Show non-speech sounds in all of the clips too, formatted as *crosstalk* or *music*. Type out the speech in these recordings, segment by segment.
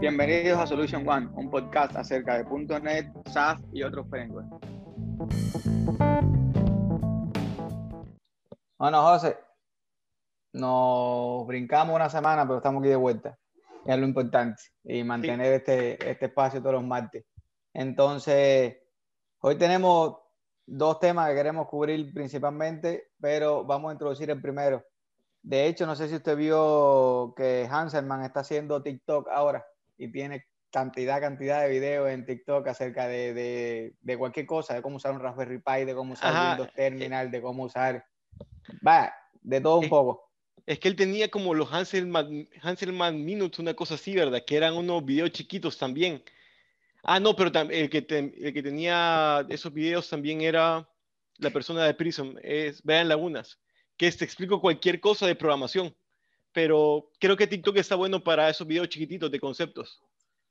Bienvenidos a Solution One, un podcast acerca de .NET, SAS y otros frameworks. Bueno, José, nos brincamos una semana, pero estamos aquí de vuelta. Es lo importante. Y mantener este, este espacio todos los martes. Entonces, hoy tenemos dos temas que queremos cubrir principalmente, pero vamos a introducir el primero. De hecho, no sé si usted vio que Hanselman está haciendo TikTok ahora y tiene cantidad, cantidad de videos en TikTok acerca de, de, de cualquier cosa, de cómo usar un Raspberry Pi, de cómo usar Windows Terminal, de cómo usar, va, de todo un poco. Es que él tenía como los Hanselman, Hanselman Minutes, una cosa así, ¿verdad? Que eran unos videos chiquitos también. Ah, no, pero el que, el que tenía esos videos también era la persona de Prism, es Vean Lagunas, que te explico cualquier cosa de programación pero creo que TikTok está bueno para esos videos chiquititos de conceptos.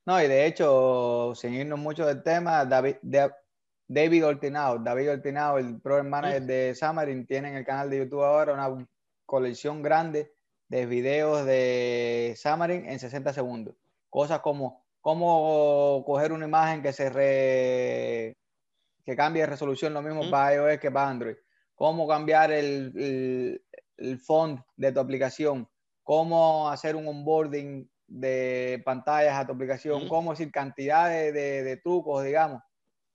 No, y de hecho, seguirnos mucho del tema, David, David Ortinao, David Ortinao, el program manager de Xamarin, tiene en el canal de YouTube ahora una colección grande de videos de Xamarin en 60 segundos. Cosas como cómo coger una imagen que se re, que cambie de resolución lo mismo para iOS que para Android. Cómo cambiar el, el, el font de tu aplicación cómo hacer un onboarding de pantallas a tu aplicación, cómo decir cantidad de, de, trucos, digamos,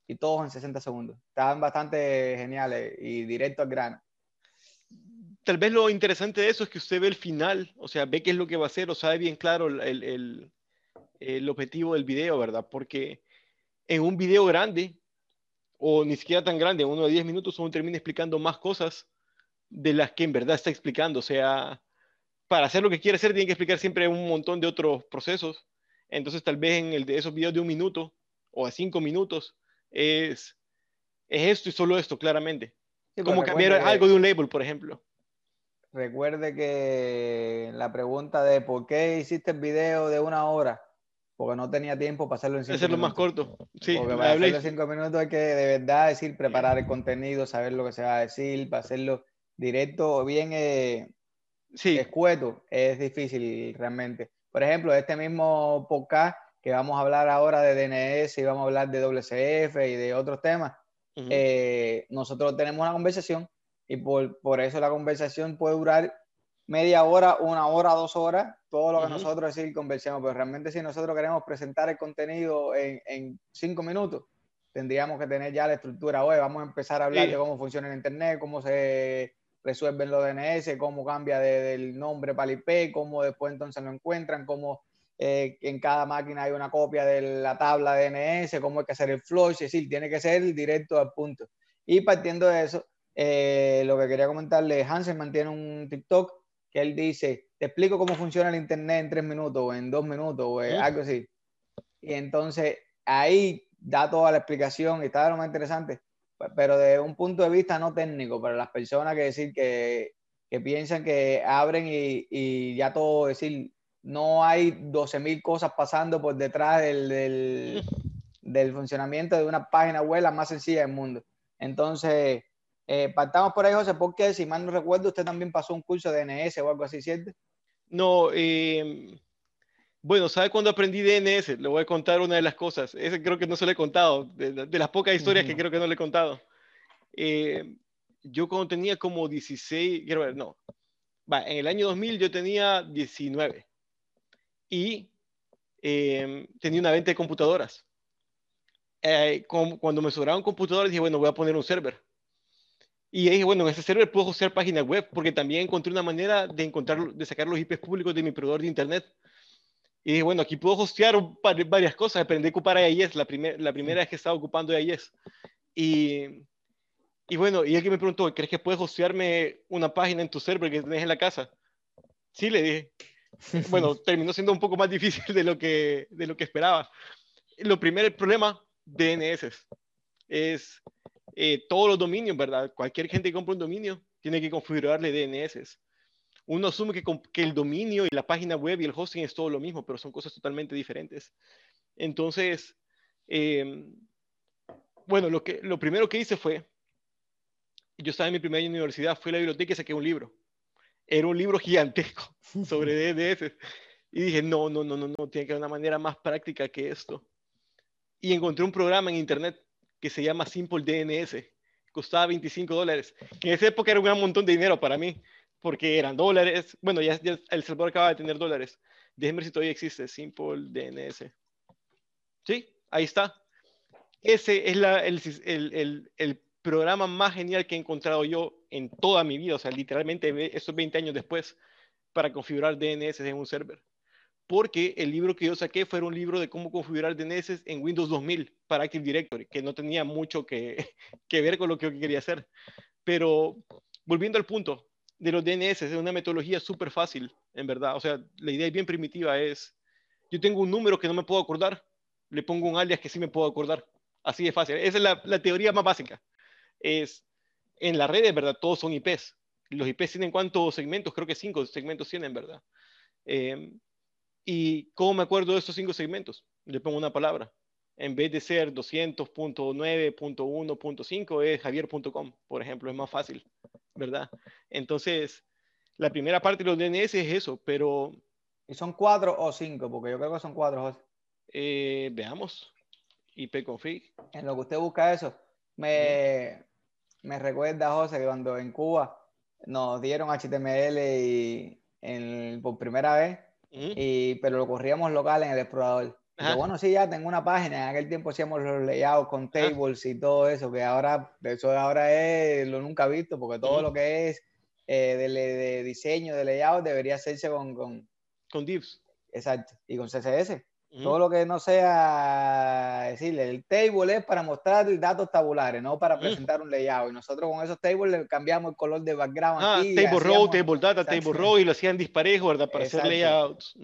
y todos en 60 segundos. Estaban bastante geniales y directo al grano. Tal vez lo interesante de eso es que usted ve el final, o sea, ve qué es lo que va a hacer, o sabe bien claro el, el, el objetivo del video, ¿verdad? Porque en un video grande, o ni siquiera tan grande, uno de 10 minutos, uno termina explicando más cosas de las que en verdad está explicando. O sea, para hacer lo que quiere hacer tiene que explicar siempre un montón de otros procesos. Entonces tal vez en el de esos videos de un minuto o a cinco minutos es, es esto y solo esto, claramente. Como cambiar algo de un label, por ejemplo. Recuerde que la pregunta de por qué hiciste el video de una hora, porque no tenía tiempo para hacerlo en cinco hacerlo más corto. Sí, porque para hacerlo en cinco minutos hay que de verdad decir, preparar el contenido, saber lo que se va a decir, para hacerlo directo, bien eh, sí. escueto, es difícil realmente. Por ejemplo, este mismo podcast que vamos a hablar ahora de DNS y vamos a hablar de WCF y de otros temas, eh, nosotros tenemos una conversación y por, por, eso la conversación puede durar media hora, una hora, dos horas, todo lo que nosotros decir conversamos, pero realmente si nosotros queremos presentar el contenido en, en cinco minutos, tendríamos que tener ya la estructura, hoy vamos a empezar a hablar de cómo funciona el Internet, cómo se resuelven los DNS, cómo cambia del nombre para el IP, cómo después entonces lo encuentran, cómo eh, en cada máquina hay una copia de la tabla DNS, cómo hay que hacer el flush, es decir, tiene que ser directo al punto. Y partiendo de eso, eh, lo que quería comentarle, Hansen mantiene un TikTok que él dice, te explico cómo funciona el Internet en tres minutos o en dos minutos o algo así. Y entonces ahí da toda la explicación y está lo más interesante pero de un punto de vista no técnico, para las personas que decir que, que piensan que abren y, y, ya todo, decir, no hay 12.000 cosas pasando por detrás del, del, *laughs* del, funcionamiento de una página web la más sencilla del mundo. Entonces, eh, partamos por ahí, José, porque si mal no recuerdo, usted también pasó un curso de DNS o algo así, ¿cierto? No, eh, bueno, ¿sabe cuándo aprendí DNS? Le voy a contar una de las cosas. Ese creo que no se lo he contado, de, las pocas historias que creo que no le he contado. Eh, yo cuando tenía como 16, quiero ver, no, va, en el año 2000 yo tenía 19 y em, tenía una venta de computadoras. Eh, cuando me sobraron computadoras dije, bueno, voy a poner un server. Y dije, bueno, en ese server puedo hacer páginas web porque también encontré una manera de, encontrar, de sacar los IPs públicos de mi proveedor de internet y bueno, aquí puedo hostear varias cosas. Aprendí a ocupar AIS, la, primer, la primera vez que estaba ocupando AIS. Y, y bueno, y alguien me preguntó, ¿crees que puedes hostearme una página en tu server que tenés en la casa? Sí, le dije. *laughs* Bueno, terminó siendo un poco más difícil de lo que, de lo que esperaba. Lo primero, el problema, DNS. Es eh, todos los dominios, ¿verdad? Cualquier gente que compra un dominio tiene que configurarle DNS uno asume que, que, el dominio y la página web y el hosting es todo lo mismo, pero son cosas totalmente diferentes. Entonces, em, bueno, lo, que, lo primero que hice fue, yo estaba en mi primera universidad, fui a la biblioteca y saqué un libro. Era un libro gigantesco *laughs* *laughs* sobre DNS. Y dije, no, no, no, no, no, tiene que haber una manera más práctica que esto. Y encontré un programa en internet que se llama Simple DNS. Costaba 25 dólares. En esa época era un montón de dinero para mí, porque eran dólares. Bueno, ya, El Salvador acaba de tener dólares. Déjenme ver si todavía existe Simple DNS. Sí, ahí está. Ese es la, el, el, el, programa más genial que he encontrado yo en toda mi vida, o sea, literalmente esos 20 años después, para configurar DNS en un server. Porque el libro que yo saqué fue un libro de cómo configurar DNS en Windows 2000 para Active Directory, que no tenía mucho que, *laughs* que ver con lo que yo quería hacer. Pero volviendo al punto de los DNS, es una metodología súper fácil, en verdad. O sea, la idea es bien primitiva, es, yo tengo un número que no me puedo acordar, le pongo un alias que sí me puedo acordar. Así de fácil. Esa es la, la teoría más básica es en la red, ¿verdad? Todos son IPs. Los IPs tienen cuántos segmentos? Creo que cinco segmentos tienen, ¿verdad? Em, ¿Y cómo me acuerdo de estos cinco segmentos? Le pongo una palabra. En vez de ser 200.9.1.5 es javier.com, por ejemplo, es más fácil, ¿verdad? Entonces, la primera parte de los DNS es eso, pero... ¿Y son cuatro o cinco? Porque yo creo que son cuatro, eh, veamos. ipconfig. En lo que usted busca eso, me, me recuerda, José, que cuando en Cuba nos dieron HTML y, por primera vez, y, pero lo corríamos local en el explorador. Bueno, sí, ya tengo una página. En aquel tiempo hacíamos los layouts con tables y todo eso, que ahora, eso ahora es lo nunca visto, porque todo lo que es eh, de, diseño, de layout, debería hacerse con, con, con divs. Exacto, y con CSS. Todo lo que no sea decirle, el table es para mostrar datos tabulares, no para presentar un layout. Y nosotros con esos tables le cambiamos el color de background. Ah, table row, table data, table row y lo hacían disparejo, ¿verdad? Para hacer layouts.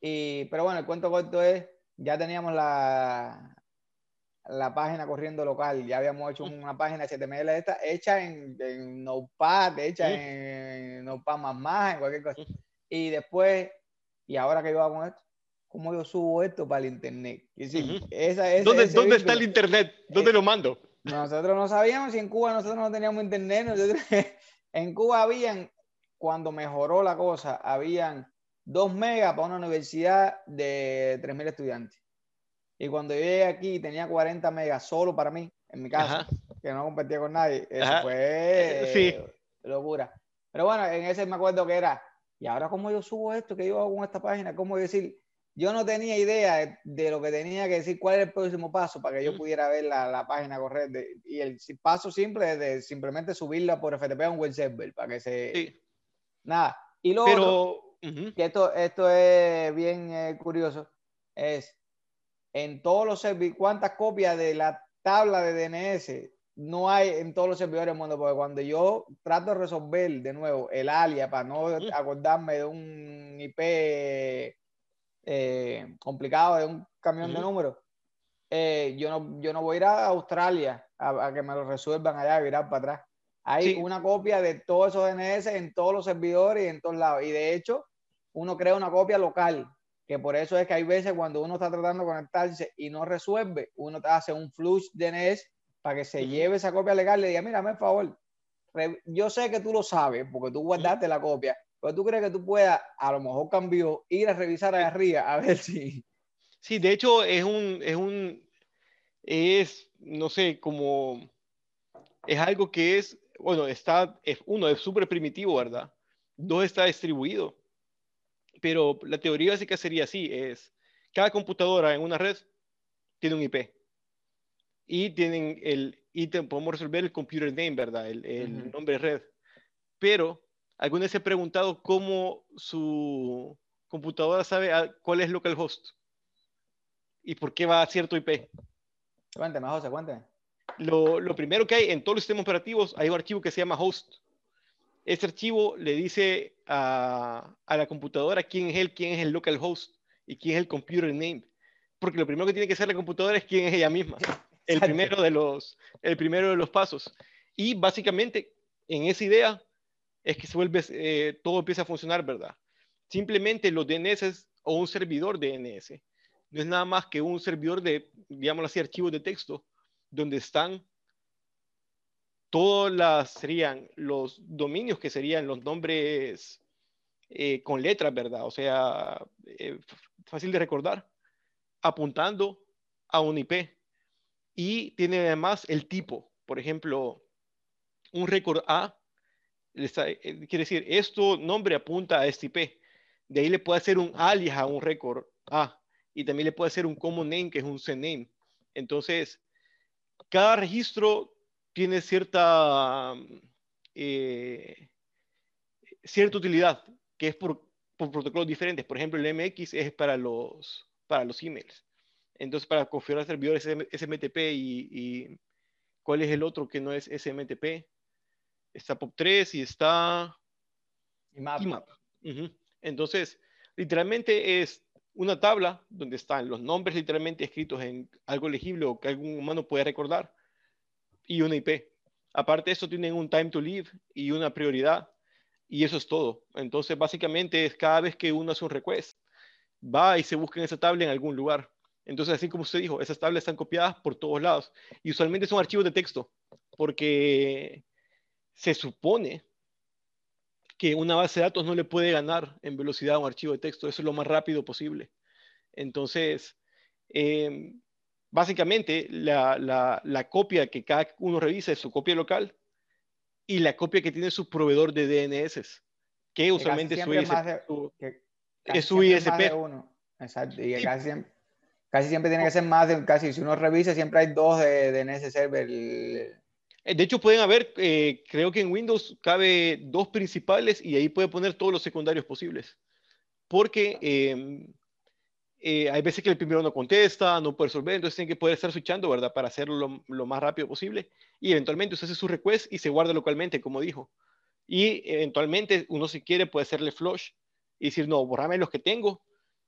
y, pero bueno, el cuento corto es, ya teníamos la, la página corriendo local, ya habíamos hecho una página HTML esta, hecha en, en Notepad, hecha en Notepad más más, en cualquier cosa. Y después, ¿y ahora qué yo hago con esto? ¿Cómo yo subo esto para el internet? ¿Dónde, ¿dónde está el internet? ¿Dónde lo mando? Nosotros no sabíamos si en Cuba nosotros no teníamos internet. *laughs* en Cuba habían, cuando mejoró la cosa, habían dos megas para una universidad de 3.000 estudiantes. Y cuando yo llegué aquí tenía 40 megas solo para mí, en mi casa, que no compartía con nadie. Eso fue sí. locura. Pero bueno, en ese me acuerdo que era, ¿y ahora cómo yo subo esto? ¿Qué yo hago con esta página? ¿Cómo decir? yo no tenía idea de, lo que tenía que decir, cuál era el próximo paso para que yo pudiera ver la, página correcta. Y el paso simple es de simplemente subirla por FTP a un web server para que se... Nada. Y luego, Pero... que esto, esto es bien eh, curioso, es en todos los servidores, ¿cuántas copias de la tabla de DNS no hay en todos los servidores del mundo? Porque cuando yo trato de resolver de nuevo el alias para no acordarme de un IP eh, complicado de un camión de números, eh, yo, no, yo no voy a ir a Australia a, que me lo resuelvan allá y virar para atrás. Hay una copia de todos esos DNS en todos los servidores y en todos lados. Y de hecho, uno crea una copia local, que por eso es que hay veces cuando uno está tratando de conectarse y no resuelve, uno hace un flush DNS para que se lleve esa copia legal y le diga, mira, por favor, yo sé que tú lo sabes porque tú guardaste la copia, pero tú crees que tú puedas, a lo mejor cambió, ir a revisar allá arriba a ver si. Sí, de hecho es un, es un, es, no sé, como, es algo que es, bueno, está, es, uno, es súper primitivo, ¿verdad? Dos, está distribuido. Pero la teoría básica sería así, es, cada computadora en una red tiene un IP. Y tienen el, y podemos resolver el computer name, ¿verdad? El, el nombre de red. Pero ¿Alguna vez se ha preguntado cómo su computadora sabe cuál es localhost? ¿Y por qué va a cierto IP? Cuénteme, José, cuénteme. Lo, lo, primero que hay en todos los sistemas operativos, hay un archivo que se llama host. Este archivo le dice a, a la computadora quién es él, quién es el localhost y quién es el computer name. Porque lo primero que tiene que hacer la computadora es quién es ella misma. El primero de los, el primero de los pasos. Y básicamente, en esa idea, es que se vuelve, eh, todo empieza a funcionar, ¿verdad? Simplemente los DNS o un servidor DNS no es nada más que un servidor de, digamos así, archivos de texto donde están todas serían los dominios que serían los nombres eh, con letras, ¿verdad? O sea, eh, fácil de recordar, apuntando a un IP. Y tiene además el tipo, por ejemplo, un récord A, quiere decir, esto nombre apunta a este IP. De ahí le puede hacer un alias a un récord A y también le puede hacer un common name, que es un CNAME. Entonces, cada registro tiene cierta, eh, cierta utilidad, que es por, protocolos diferentes. Por ejemplo, el MX es para los, para los emails. Entonces, para configurar servidores SMTP y, ¿cuál es el otro que no es SMTP? Está POP3 y está IMAP. Entonces, literalmente es una tabla donde están los nombres literalmente escritos en algo legible o que algún humano puede recordar y una IP. Aparte de eso, tienen un time to live y una prioridad y eso es todo. Entonces, básicamente es cada vez que uno hace un request, va y se busca en esa tabla en algún lugar. Entonces, así como usted dijo, esas tablas están copiadas por todos lados y usualmente son archivos de texto porque se supone que una base de datos no le puede ganar en velocidad a un archivo de texto. Eso es lo más rápido posible. Entonces, em, básicamente, la, copia que cada uno revisa es su copia local y la copia que tiene su proveedor de DNS, que usualmente es su, ISP. Exacto. Y casi, siempre, tiene que ser más de, casi si uno revisa, siempre hay dos de DNS server. Eh, de hecho, pueden haber, eh, creo que en Windows cabe dos principales y ahí puede poner todos los secundarios posibles. Porque eh, hay veces que el primero no contesta, no puede resolver, entonces tiene que poder estar switchando, ¿verdad? Para hacerlo lo, más rápido posible. Y eventualmente usted hace su request y se guarda localmente, como dijo. Y eventualmente uno si quiere puede hacerle flush y decir, no, borrame los que tengo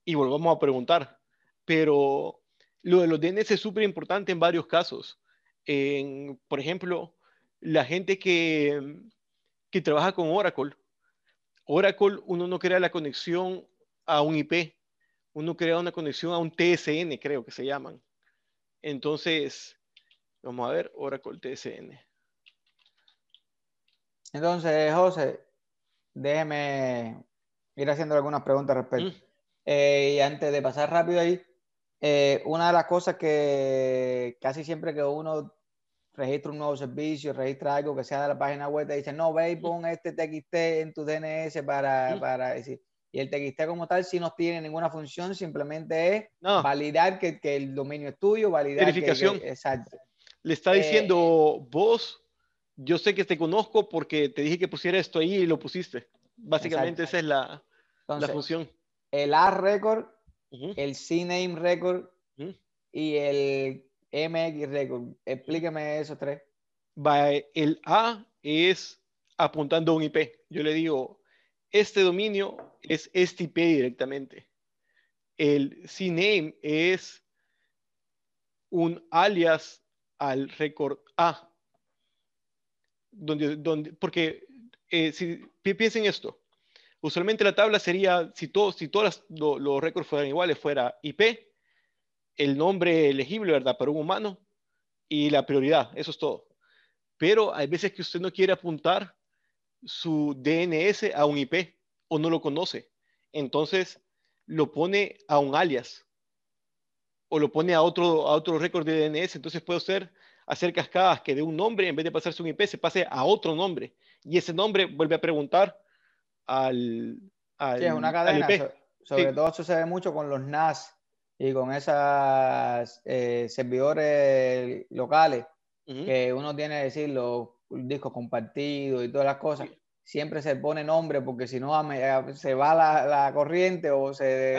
y volvamos a preguntar. Pero lo de los DNS es súper importante en varios casos por ejemplo, la gente que, que trabaja con Oracle, Oracle uno no crea la conexión a un IP, uno crea una conexión a un TSN, creo que se llaman. Entonces, vamos a ver, Oracle TSN. Entonces, José, déjeme ir haciendo algunas preguntas al respecto. Mm. Eh, y antes de pasar rápido ahí, eh, una de las cosas que casi siempre que uno registra un nuevo servicio, registra algo que sea de la página web, te dice, no, ve y pon este TXT en tu DNS para, para decir. Y el TXT como tal, si no tiene ninguna función, simplemente es validar que, que, el dominio es tuyo, validar Verificación. Que, exacto. Le está diciendo, eh, vos, yo sé que te conozco porque te dije que pusiera esto ahí y lo pusiste. Básicamente esa es la, la función. El A record, el CNAME record y el MX record. Explíqueme esos tres. el A es apuntando a un IP. Yo le digo, este dominio es este IP directamente. El CNAME es un alias al record A. Donde, donde, porque eh, si piensen esto, usualmente la tabla sería, si, todos si todos los, récords fueran iguales, fuera IP, el nombre elegible, ¿verdad? Para un humano y la prioridad, eso es todo. Pero hay veces que usted no quiere apuntar su DNS a un IP o no lo conoce. Entonces lo pone a un alias o lo pone a otro, a otro récord de DNS. Entonces puede usted hacer cascadas que de un nombre, en vez de pasarse un IP, se pase a otro nombre. Y ese nombre vuelve a preguntar al, al sí, es una cadena. sobre todo sucede mucho con los NAS y con esos eh, servidores locales que uno tiene que decir los discos compartidos y todas las cosas, siempre se pone nombre porque si no se va la, corriente o se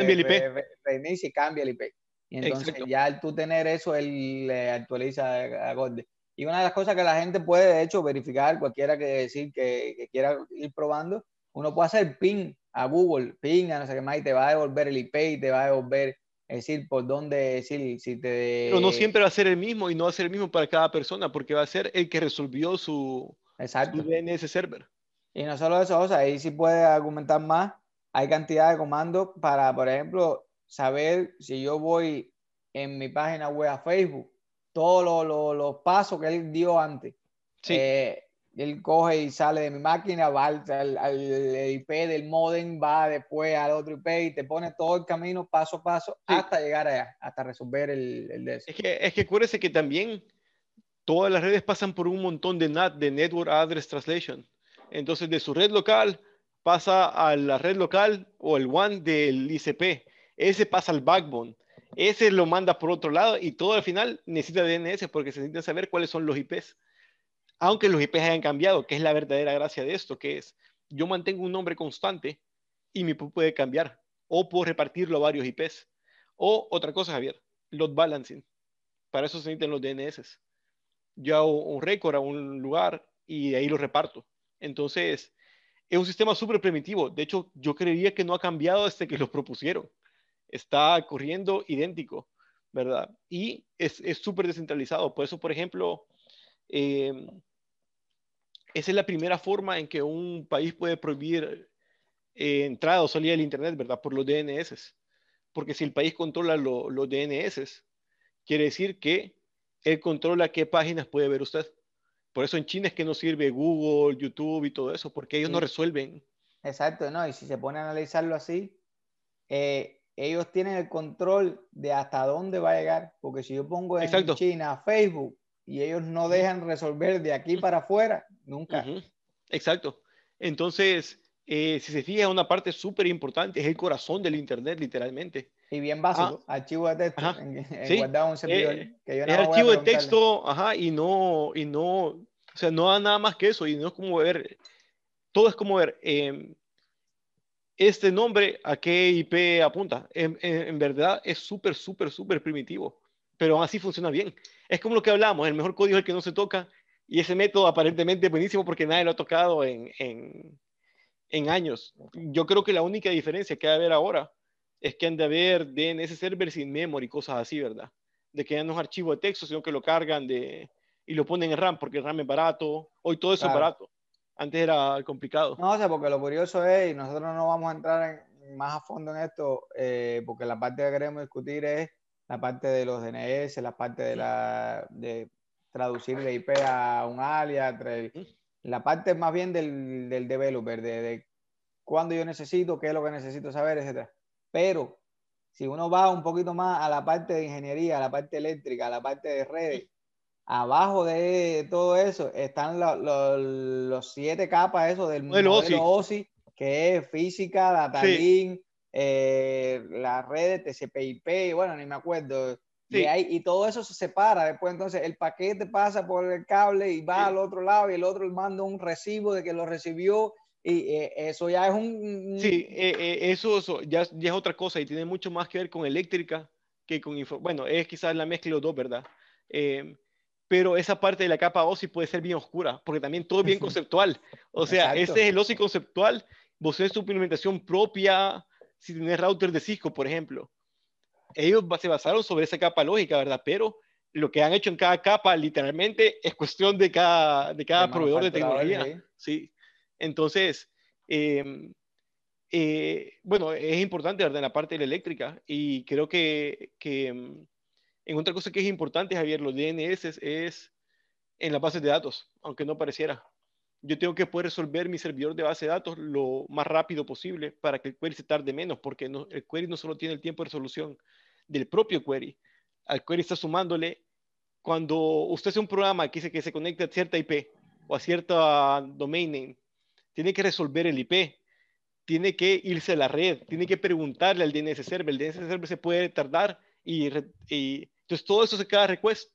reinicia y cambia el IP. Y entonces ya al tú tener eso, él le actualiza acorde. Y una de las cosas que la gente puede, de hecho, verificar, cualquiera que decir que, que quiera ir probando, uno puede hacer ping a Google, ping a no sé qué más, y te va a devolver el IP y te va a devolver es decir, por dónde, decir, si te... Pero no siempre va a ser el mismo y no va a ser el mismo para cada persona, porque va a ser el que resolvió su, Exacto. DNS server. Y no solo eso, o sea, ahí sí puede argumentar más. Hay cantidad de comandos para, por ejemplo, saber si yo voy en mi página web a Facebook, todos los pasos que él dio antes. Sí. Eh, él coge y sale de mi máquina, va al, IP del modem, va después al otro IP y te pone todo el camino paso a paso hasta llegar allá, hasta resolver el, el Es que, es que acuérdese que también todas las redes pasan por un montón de NAT, de Network Address Translation. Entonces, de su red local pasa a la red local o el WAN del ICP. Ese pasa al backbone. Ese lo manda por otro lado y todo al final necesita DNS porque se necesita saber cuáles son los IPs aunque los IPs hayan cambiado, que es la verdadera gracia de esto, que es yo mantengo un nombre constante y mi IP puede cambiar, o puedo repartirlo a varios IPs. O otra cosa, Javier, load balancing. Para eso se necesitan los DNS. Yo hago un récord a un lugar y ahí lo reparto. Entonces, es un sistema súper primitivo. De hecho, yo creería que no ha cambiado desde que lo propusieron. Está corriendo idéntico, ¿verdad? Y es súper descentralizado. Por eso, por ejemplo, eh, esa es la primera forma en que un país puede prohibir eh, entrada o salida del Internet, ¿verdad? Por los DNS. Porque si el país controla los DNS, quiere decir que él controla qué páginas puede ver usted. Por eso en China es que no sirve Google, YouTube y todo eso, porque ellos no resuelven. Exacto, ¿no? Y si se pone a analizarlo así, eh, ellos tienen el control de hasta dónde va a llegar. Porque si yo pongo en China Facebook y ellos no dejan resolver de aquí para afuera, nunca. Exacto. Entonces, eh, si se fija, una parte súper importante es el corazón del Internet, literalmente. Y bien básico, ah. archivo de texto, en, guardado un servidor. Eh, es archivo de texto, ajá, y no, y no, o sea, no da nada más que eso, y no es como ver, todo es como ver, em, este nombre a qué IP apunta. En, en verdad es súper, súper, súper primitivo, pero aún así funciona bien. Es como lo que hablamos, el mejor código es el que no se toca y ese método aparentemente es buenísimo porque nadie lo ha tocado en, en, en años. Yo creo que la única diferencia que va a haber ahora es que han de haber DNS server sin memory, cosas así, ¿verdad? De que ya no es archivo de texto, sino que lo cargan de, y lo ponen en RAM porque el RAM es barato. Hoy todo eso es barato. Antes era complicado. No, o sea, porque lo curioso es, y nosotros no vamos a entrar más a fondo en esto, eh, porque la parte que queremos discutir es la parte de los DNS, la parte de, la, de traducir de IP a un alias, la parte más bien del, del developer, de, de cuándo yo necesito, qué es lo que necesito saber, etc. Pero si uno va un poquito más a la parte de ingeniería, a la parte eléctrica, a la parte de redes, abajo de todo eso están los siete capas eso del modelo OSI, que es física, data link, eh, las redes TCP/IP, bueno, ni me acuerdo. Y, y, todo eso se separa. Después, entonces, el paquete pasa por el cable y va al otro lado y el otro manda un recibo de que lo recibió. Y eh, eso ya es un... Sí, eh, eso, ya, ya, es otra cosa y tiene mucho más que ver con eléctrica que con... Bueno, es quizás la mezcla de los dos, ¿verdad? pero esa parte de la capa OSI puede ser bien oscura, porque también todo es bien *laughs* conceptual. O sea, ese es el OSI conceptual. Vos tenés tu implementación propia, si tienes router de Cisco, por ejemplo, ellos se basaron sobre esa capa lógica, ¿verdad? Pero lo que han hecho en cada capa, literalmente, es cuestión de cada, de cada proveedor de tecnología. Sí. Entonces, em, eh, bueno, es importante, ¿verdad? En la parte de la eléctrica. Y creo que, que em, en otra cosa que es importante, Javier, los DNS es en las bases de datos, aunque no pareciera yo tengo que poder resolver mi servidor de base de datos lo más rápido posible para que el query se tarde menos, porque el query no solo tiene el tiempo de resolución del propio query, al query está sumándole, cuando usted hace un programa que dice que se conecta a cierta IP o a cierta domain name, tiene que resolver el IP, tiene que irse a la red, tiene que preguntarle al DNS server, el DNS server se puede tardar y, entonces todo eso se queda request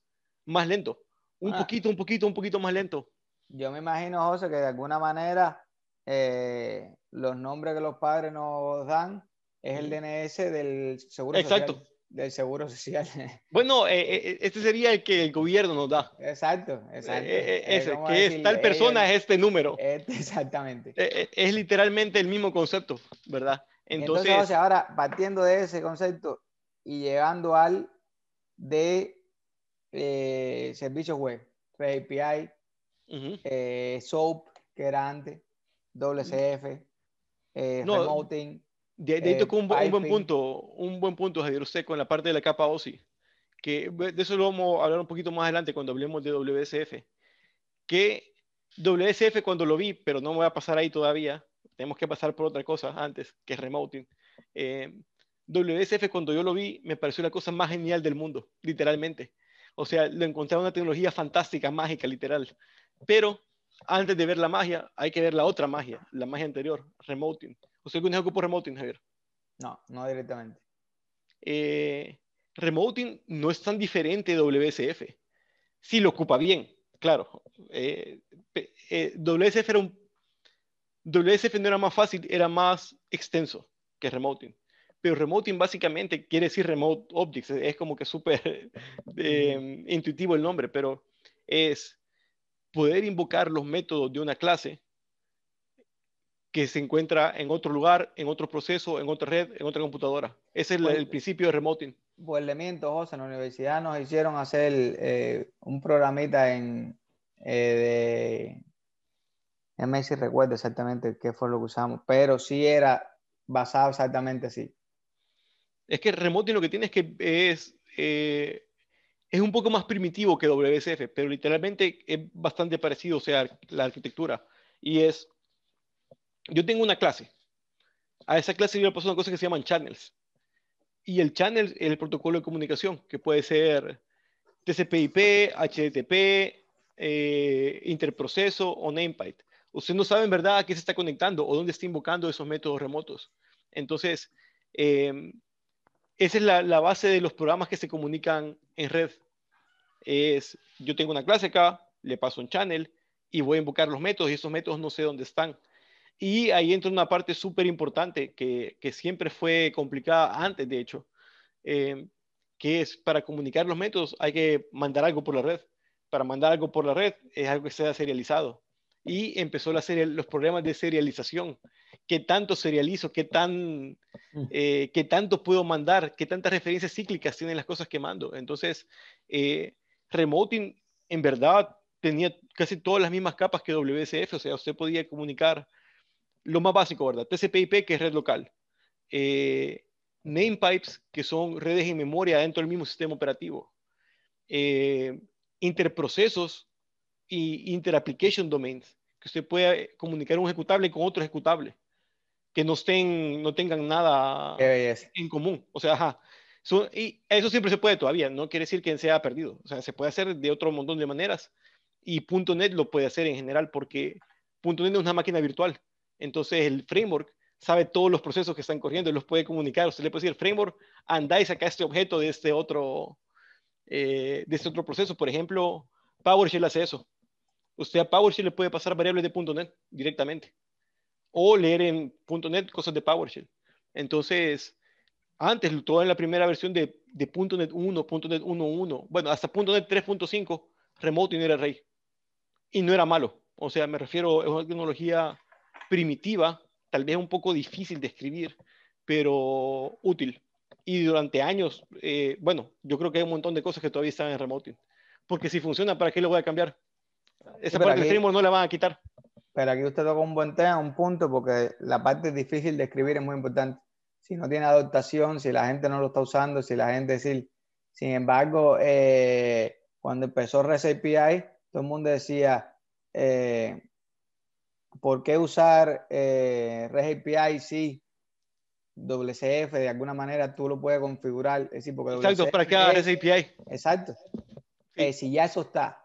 más lento, un ah. poquito, un poquito, un poquito más lento yo me imagino, José, que de alguna manera eh, los nombres que los padres nos dan es el DNS del seguro Exacto. social. Del seguro social. *laughs* Bueno, eh, eh, este sería el que el gobierno nos da. Exacto, exacto. ese, que es tal persona es este número. Este, *laughs* exactamente. Es, literalmente el mismo concepto, ¿verdad? Entonces, Entonces ahora partiendo de ese concepto y llegando al de servicios web, API, eh, SOAP, que era antes, WCF, eh, Remoting. De, ahí tocó un, buen punto, un buen punto, Javier, usted con la parte de la capa OSI, que de eso lo vamos a hablar un poquito más adelante cuando hablemos de WCF, que WSF cuando lo vi, pero no me voy a pasar ahí todavía, tenemos que pasar por otra cosa antes, que es remoting. Eh, WSF cuando yo lo vi me pareció la cosa más genial del mundo, literalmente. O sea, lo encontré una tecnología fantástica, mágica, literal. Pero antes de ver la magia, hay que ver la otra magia, la magia anterior, remoting. ¿Usted conoce por remoting, Javier? No, no directamente. Eh, remoting no es tan diferente de WSF. Si lo ocupa bien, claro. Eh, eh, WSF, era un, WSF no era más fácil, era más extenso que remoting. Pero remoting básicamente quiere decir remote objects, es como que súper *laughs* intuitivo el nombre, pero es poder invocar los métodos de una clase que se encuentra en otro lugar, en otro proceso, en otra red, en otra computadora. Ese es el, pues, principio de remoting. Pues elementos, José, en la universidad nos hicieron hacer eh, un programita en eh, de... Déjame si recuerdo exactamente qué fue lo que usamos, pero sí era basado exactamente así. Es que remoting lo que tiene es que es, eh, es un poco más primitivo que WSF, pero literalmente es bastante parecido, o sea, la arquitectura. Y es yo tengo una clase. A esa clase yo le paso una cosa que se llaman channels. Y el channel es el protocolo de comunicación, que puede ser TCP/IP, HTTP, eh, interproceso o namepipe. Usted no sabe en verdad a qué se está conectando o dónde está invocando esos métodos remotos. Entonces, eh, esa es la, base de los programas que se comunican en red. Es, yo tengo una clase acá, le paso un channel y voy a invocar los métodos y esos métodos no sé dónde están. Y ahí entra una parte súper importante que, que, siempre fue complicada antes, de hecho, eh, que es para comunicar los métodos hay que mandar algo por la red. Para mandar algo por la red es algo que sea serializado. Y empezó la serie, los problemas de serialización. ¿Qué tanto serializo? ¿Qué, tan, mm. eh, ¿Qué tanto puedo mandar? ¿Qué tantas referencias cíclicas tienen las cosas que mando? Entonces, eh, Remoting en verdad tenía casi todas las mismas capas que WSF, o sea, usted podía comunicar lo más básico, ¿verdad? TCP/IP, que es red local. Eh, namepipes, que son redes en memoria dentro del mismo sistema operativo. Eh, interprocesos y interapplication domains, que usted pueda comunicar un ejecutable con otro ejecutable, que no, estén, no tengan nada en común. O sea, y eso siempre se puede todavía, no quiere decir que se haya perdido. O sea, se puede hacer de otro montón de maneras y .NET lo puede hacer en general porque .NET es una máquina virtual. Entonces el framework sabe todos los procesos que están corriendo y los puede comunicar. Usted le puede decir, framework, anda y saca este objeto de este otro, eh, de este otro proceso. Por ejemplo, PowerShell hace eso. Usted a PowerShell le puede pasar variables de .NET directamente. O leer en .NET cosas de PowerShell. Entonces, antes, toda en la primera versión de, de .NET 1, .NET 1.1, bueno, hasta .NET 3.5, Remote no era rey. Y no era malo. O sea, me refiero, a una tecnología primitiva, tal vez un poco difícil de escribir, pero útil. Y durante años, eh, bueno, yo creo que hay un montón de cosas que todavía están en remoting. Porque si funciona, ¿para qué lo voy a cambiar? Esa parte del framework no la van a quitar. Pero aquí usted toca un buen tema, un punto, porque la parte difícil de escribir es muy importante. Si no tiene adaptación, si la gente no lo está usando, si la gente decir, sin embargo, eh, cuando empezó REST API, todo el mundo decía, eh, ¿por qué usar eh, REST API si WCF de alguna manera tú lo puedes configurar? Es decir, porque exacto, para que haga REST API. Exacto. Eh, si ya eso está.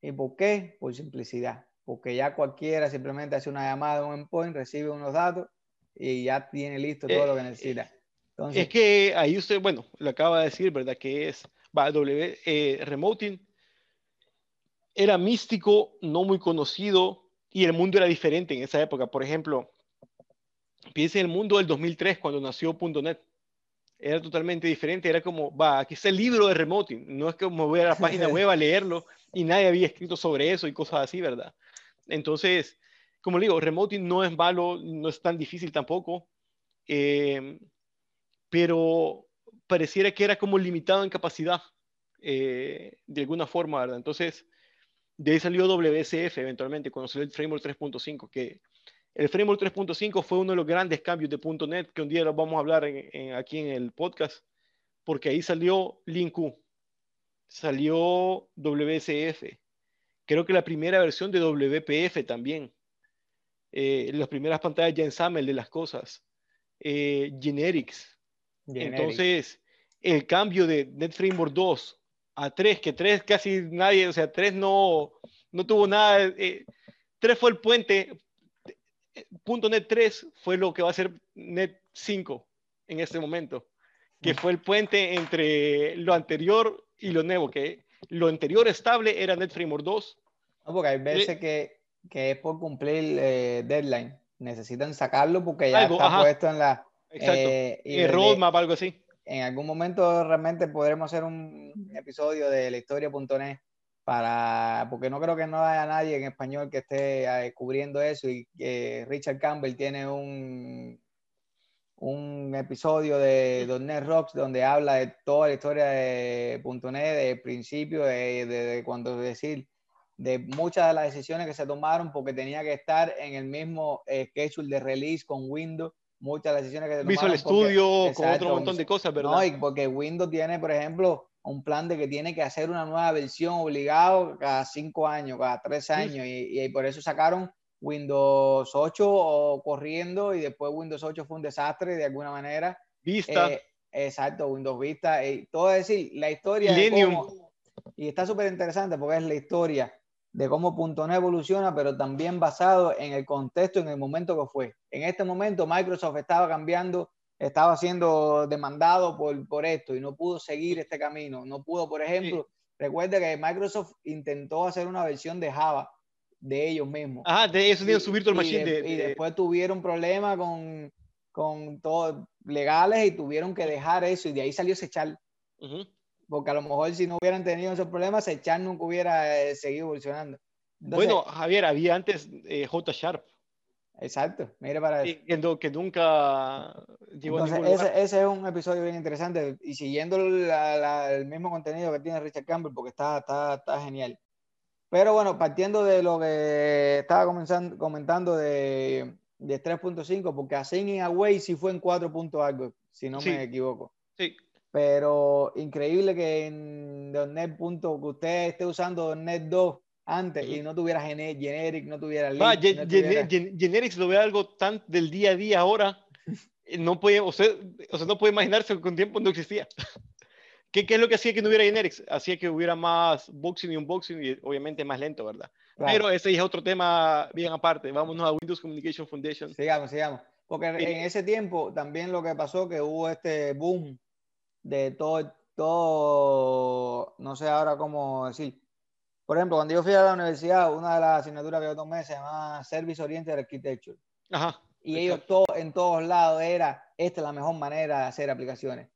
¿Y por qué? Por simplicidad. Porque ya cualquiera simplemente hace una llamada a un endpoint, recibe unos datos y ya tiene listo todo lo que eh, necesita. es que ahí usted, bueno, lo acaba de decir, ¿verdad? Que es va, W, eh, Remoting era místico, no muy conocido, y el mundo era diferente en esa época. Por ejemplo, piense en el mundo del 2003, cuando nació .NET. Era totalmente diferente. Era como, va, aquí está el libro de remoting. No es como voy a la página *laughs* web a leerlo y nadie había escrito sobre eso y cosas así, ¿verdad? Entonces, como le digo, remoting no es malo, no es tan difícil tampoco. Eh, pero pareciera que era como limitado en capacidad, eh, de alguna forma, ¿verdad? Entonces, de ahí salió WSF eventualmente, cuando salió el Framework 3.5, que el Framework 3.5 fue uno de los grandes cambios de .NET que un día lo vamos a hablar aquí en el podcast, porque ahí salió LinkU, salió WSF, creo que la primera versión de WPF también. Eh, las primeras pantallas ya en de las cosas. Eh, generics. Entonces, el cambio de NetFramework 2 a 3, que 3 casi nadie, o sea, 3 no, no tuvo nada. Eh, 3 fue el puente. Punto .NET 3 fue lo que va a ser Net 5 en este momento, que mm. fue el puente entre lo anterior y lo nuevo, que lo anterior estable era NetFramework 2. No, porque hay veces que, que, es por cumplir eh, deadline. Necesitan sacarlo porque ya está puesto en la... Exacto. Eh, y roadmap, algo así. En algún momento realmente podremos hacer un episodio de la historia.net para, porque no creo que no haya nadie en español que esté eh, cubriendo eso y que Richard Campbell tiene un, un episodio de .NET Rocks donde habla de toda la historia de .NET, de principio, de, de, cuando decir, de muchas de las decisiones que se tomaron porque tenía que estar en el mismo eh, schedule de release con Windows, muchas de las decisiones que se tomaron. Visual Studio, con otro montón de cosas, ¿verdad? No, y porque Windows tiene, por ejemplo, un plan de que tiene que hacer una nueva versión obligado cada cinco años, cada tres años, y, y por eso sacaron Windows 8 corriendo y después Windows 8 fue un desastre de alguna manera. Vista. Eh, exacto, Windows Vista. Y todo es decir, la historia. y está súper interesante porque es la historia de cómo .NET evoluciona, pero también basado en el contexto, en el momento que fue. En este momento Microsoft estaba cambiando, estaba siendo demandado por, por esto y no pudo seguir este camino. No pudo, por ejemplo, recuerda que Microsoft intentó hacer una versión de Java de ellos mismos. Ah, de eso tienen su virtual machine. De, y después tuvieron problemas con, con todo legales y tuvieron que dejar eso y de ahí salió Sechar. Porque a lo mejor si no hubieran tenido esos problemas, Sechar nunca hubiera eh, seguido evolucionando. bueno, Javier, había antes eh, J Sharp. Exacto, mire para eso. Que, que nunca llegó ese, ese, es un episodio bien interesante y siguiendo el mismo contenido que tiene Richard Campbell porque está, está, está genial. Pero bueno, partiendo de lo que estaba comenzando, comentando de, de 3.5, porque a Singing Away sí fue en 4. algo, si no me equivoco. Sí. Pero increíble que en .NET. que usted esté usando .NET 2 antes y no tuviera generic, no tuviera link, generics lo ve algo tan del día a día ahora. *laughs* No puede, o sea, o sea, no puede imaginarse que un tiempo no existía. ¿Qué, ¿Qué, es lo que hacía que no hubiera generics? Hacía que hubiera más boxing y unboxing y obviamente más lento, ¿verdad? Pero ese es otro tema bien aparte. Vámonos a Windows Communication Foundation. Sigamos, sigamos. Porque en ese tiempo también lo que pasó que hubo este boom de todo, todo, no sé ahora cómo decir. Por ejemplo, cuando yo fui a la universidad, una de las asignaturas que yo tomé se llama Service Oriented Architecture. Ajá. Y ellos todo, en todos lados era, esta es la mejor manera de hacer aplicaciones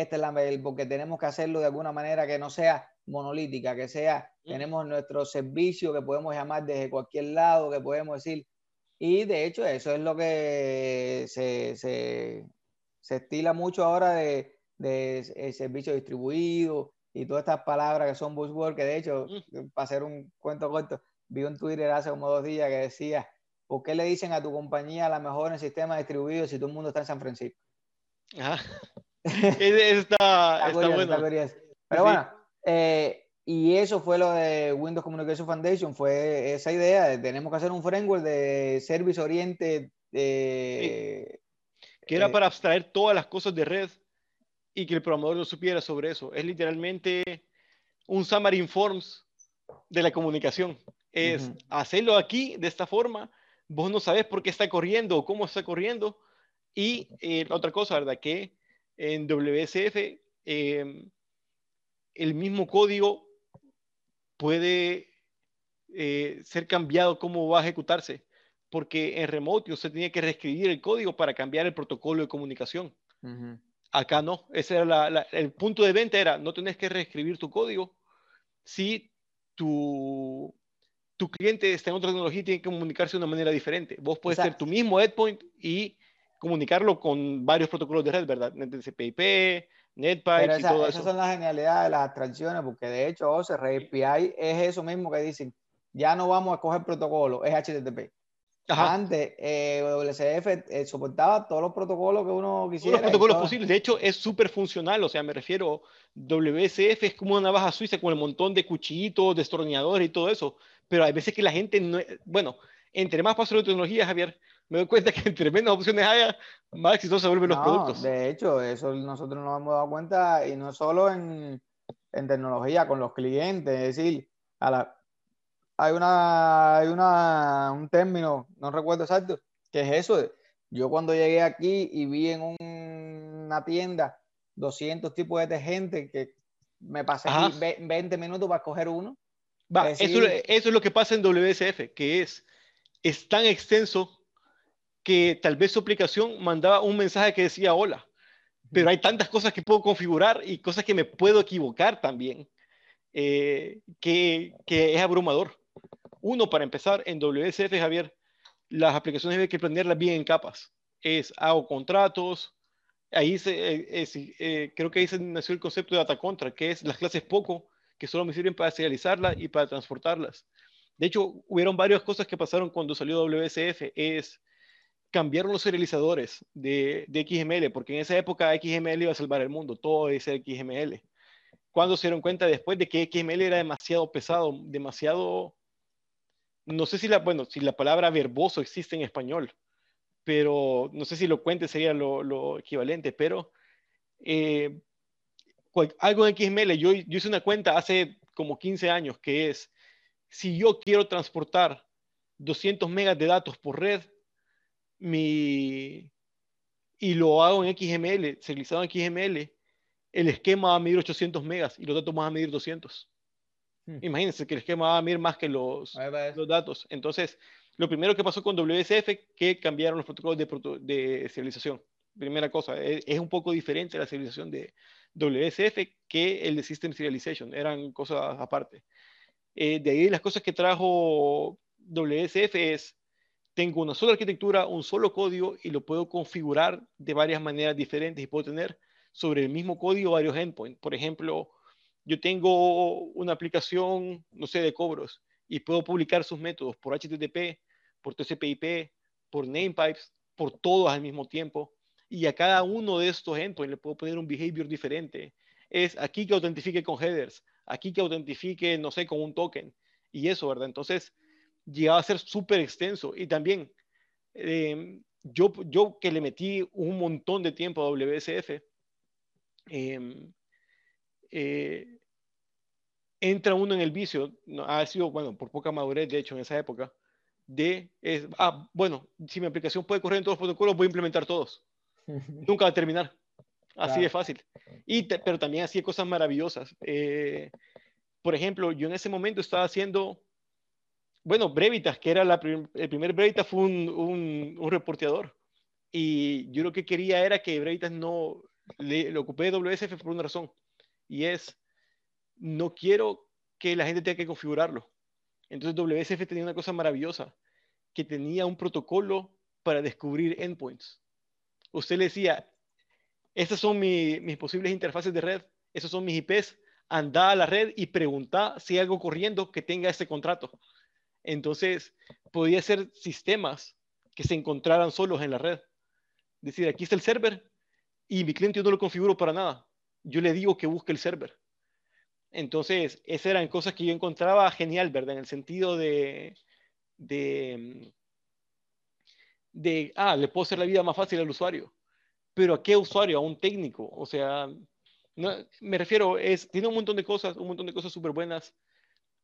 esta es la, porque tenemos que hacerlo de alguna manera que no sea monolítica, que sea, tenemos nuestro servicio que podemos llamar desde cualquier lado, que podemos decir, y de hecho eso es lo que se, se, se estila mucho ahora de, de servicio distribuido y todas estas palabras que son buzzwords, que de hecho, para hacer un cuento corto, vi un Twitter hace como dos días que decía, ¿por qué le dicen a tu compañía la mejor en el sistema distribuido si todo el mundo está en San Francisco? *laughs* está, está, bueno. Pero bueno, eh, y eso fue lo de Windows Communication Foundation, fue esa idea de tenemos que hacer un framework de service oriente que era eh, para abstraer todas las cosas de red y que el programador no supiera sobre eso. Es literalmente un summary forms de la comunicación. Es hacerlo aquí de esta forma, vos no sabes por qué está corriendo o cómo está corriendo. Y eh, otra cosa, ¿verdad? Que en WSF, em, el mismo código puede eh, ser cambiado cómo va a ejecutarse, porque en remote usted tenía que reescribir el código para cambiar el protocolo de comunicación. Acá no, ese era el punto de venta era, no tenés que reescribir tu código si tu, tu cliente está en otra tecnología y tiene que comunicarse de una manera diferente. Vos puedes ser tu mismo endpoint y comunicarlo con varios protocolos de red, ¿verdad? NTCP, NetPipes y todo eso. Esas son las genialidades de las abstracciones, porque de hecho OCR API es eso mismo que dicen, ya no vamos a coger protocolo, es HTTP. Antes, eh, WCF eh, soportaba todos los protocolos que uno quisiera. Todos los protocolos posibles. De hecho, es súper funcional. O sea, me refiero, WCF es como una navaja suiza con un montón de cuchillitos, destornilladores y todo eso. Pero hay veces que la gente no. Bueno, entre más paso de tecnología, Javier, me doy cuenta que entre menos opciones haya, más exitosos se vuelven los productos. De hecho, eso nosotros nos hemos dado cuenta y no solo en, en tecnología, con los clientes. Es decir, a la, hay, una, hay una, un término, no recuerdo exacto, que es eso. Yo cuando llegué aquí y vi en una tienda 200 tipos de gente que me pasé 20 minutos para escoger uno. eso, eso, es lo que pasa en WSF, que es, es tan extenso que tal vez su aplicación mandaba un mensaje que decía hola, pero hay tantas cosas que puedo configurar y cosas que me puedo equivocar también, eh, que, que, es abrumador. Uno, para empezar, en WSF, Javier, las aplicaciones hay que planearlas bien en capas. Es, hago contratos, ahí se, eh, eh, creo que ahí se nació el concepto de data contra, que es las clases poco, que solo me sirven para serializarlas y para transportarlas. De hecho, hubieron varias cosas que pasaron cuando salió WSF. Es cambiaron los serializadores de, de, XML, porque en esa época XML iba a salvar el mundo, todo es XML. Cuando se dieron cuenta después de que XML era demasiado pesado, demasiado, no sé si la, bueno, si la palabra verboso existe en español, pero no sé si lo cuente sería lo, equivalente, pero eh, algo en XML, yo, yo hice una cuenta hace como 15 años que es, si yo quiero transportar 200 megas de datos por red, mi, y lo hago en XML, serializado en XML, el esquema va a medir 800 megas y los datos van a medir 200. Hmm. Imagínense que el esquema va a medir más que los, los datos. Entonces, lo primero que pasó con WSF, que cambiaron los protocolos de, de serialización. Primera cosa, e, es, un poco diferente la serialización de WSF que el de System Serialization. Eran cosas aparte. Eh, de ahí las cosas que trajo WSF es tengo una sola arquitectura, un solo código y lo puedo configurar de varias maneras diferentes y puedo tener sobre el mismo código varios endpoints. Por ejemplo, yo tengo una aplicación, no sé, de cobros y puedo publicar sus métodos por HTTP, por TCP/IP, por namepipes, por todos al mismo tiempo. Y a cada uno de estos endpoints le puedo poner un behavior diferente. Es aquí que autentifique con headers, aquí que autentifique, no sé, con un token. Y eso, ¿verdad? Entonces, llegaba a ser súper extenso. Y también, em, yo, yo que le metí un montón de tiempo a WSF, em, eh, entra uno en el vicio, ha sido, bueno, por poca madurez, de hecho, en esa época, de, es, ah, bueno, si mi aplicación puede correr en todos los protocolos, voy a implementar todos. *laughs* Nunca va a terminar. Así de fácil. Y pero también hacía cosas maravillosas. Eh, por ejemplo, yo en ese momento estaba haciendo bueno, Brevitas, que era la el primer Brevitas fue un, un, reporteador. Y yo lo que quería era que Brevitas no le, lo ocupé de WSF por una razón. Y es, no quiero que la gente tenga que configurarlo. Entonces WSF tenía una cosa maravillosa, que tenía un protocolo para descubrir endpoints. Usted le decía, estas son mis posibles interfaces de red, esos son mis IPs, anda a la red y pregunta si hay algo corriendo que tenga ese contrato. Entonces, podía ser sistemas que se encontraran solos en la red. Es decir, aquí está el server y mi cliente yo no lo configuro para nada. Yo le digo que busque el server. Entonces, esas eran cosas que yo encontraba genial, ¿verdad? En el sentido de, de, ah, le puedo hacer la vida más fácil al usuario. Pero ¿a qué usuario? A un técnico. O sea, me refiero, es, tiene un montón de cosas, un montón de cosas súper buenas,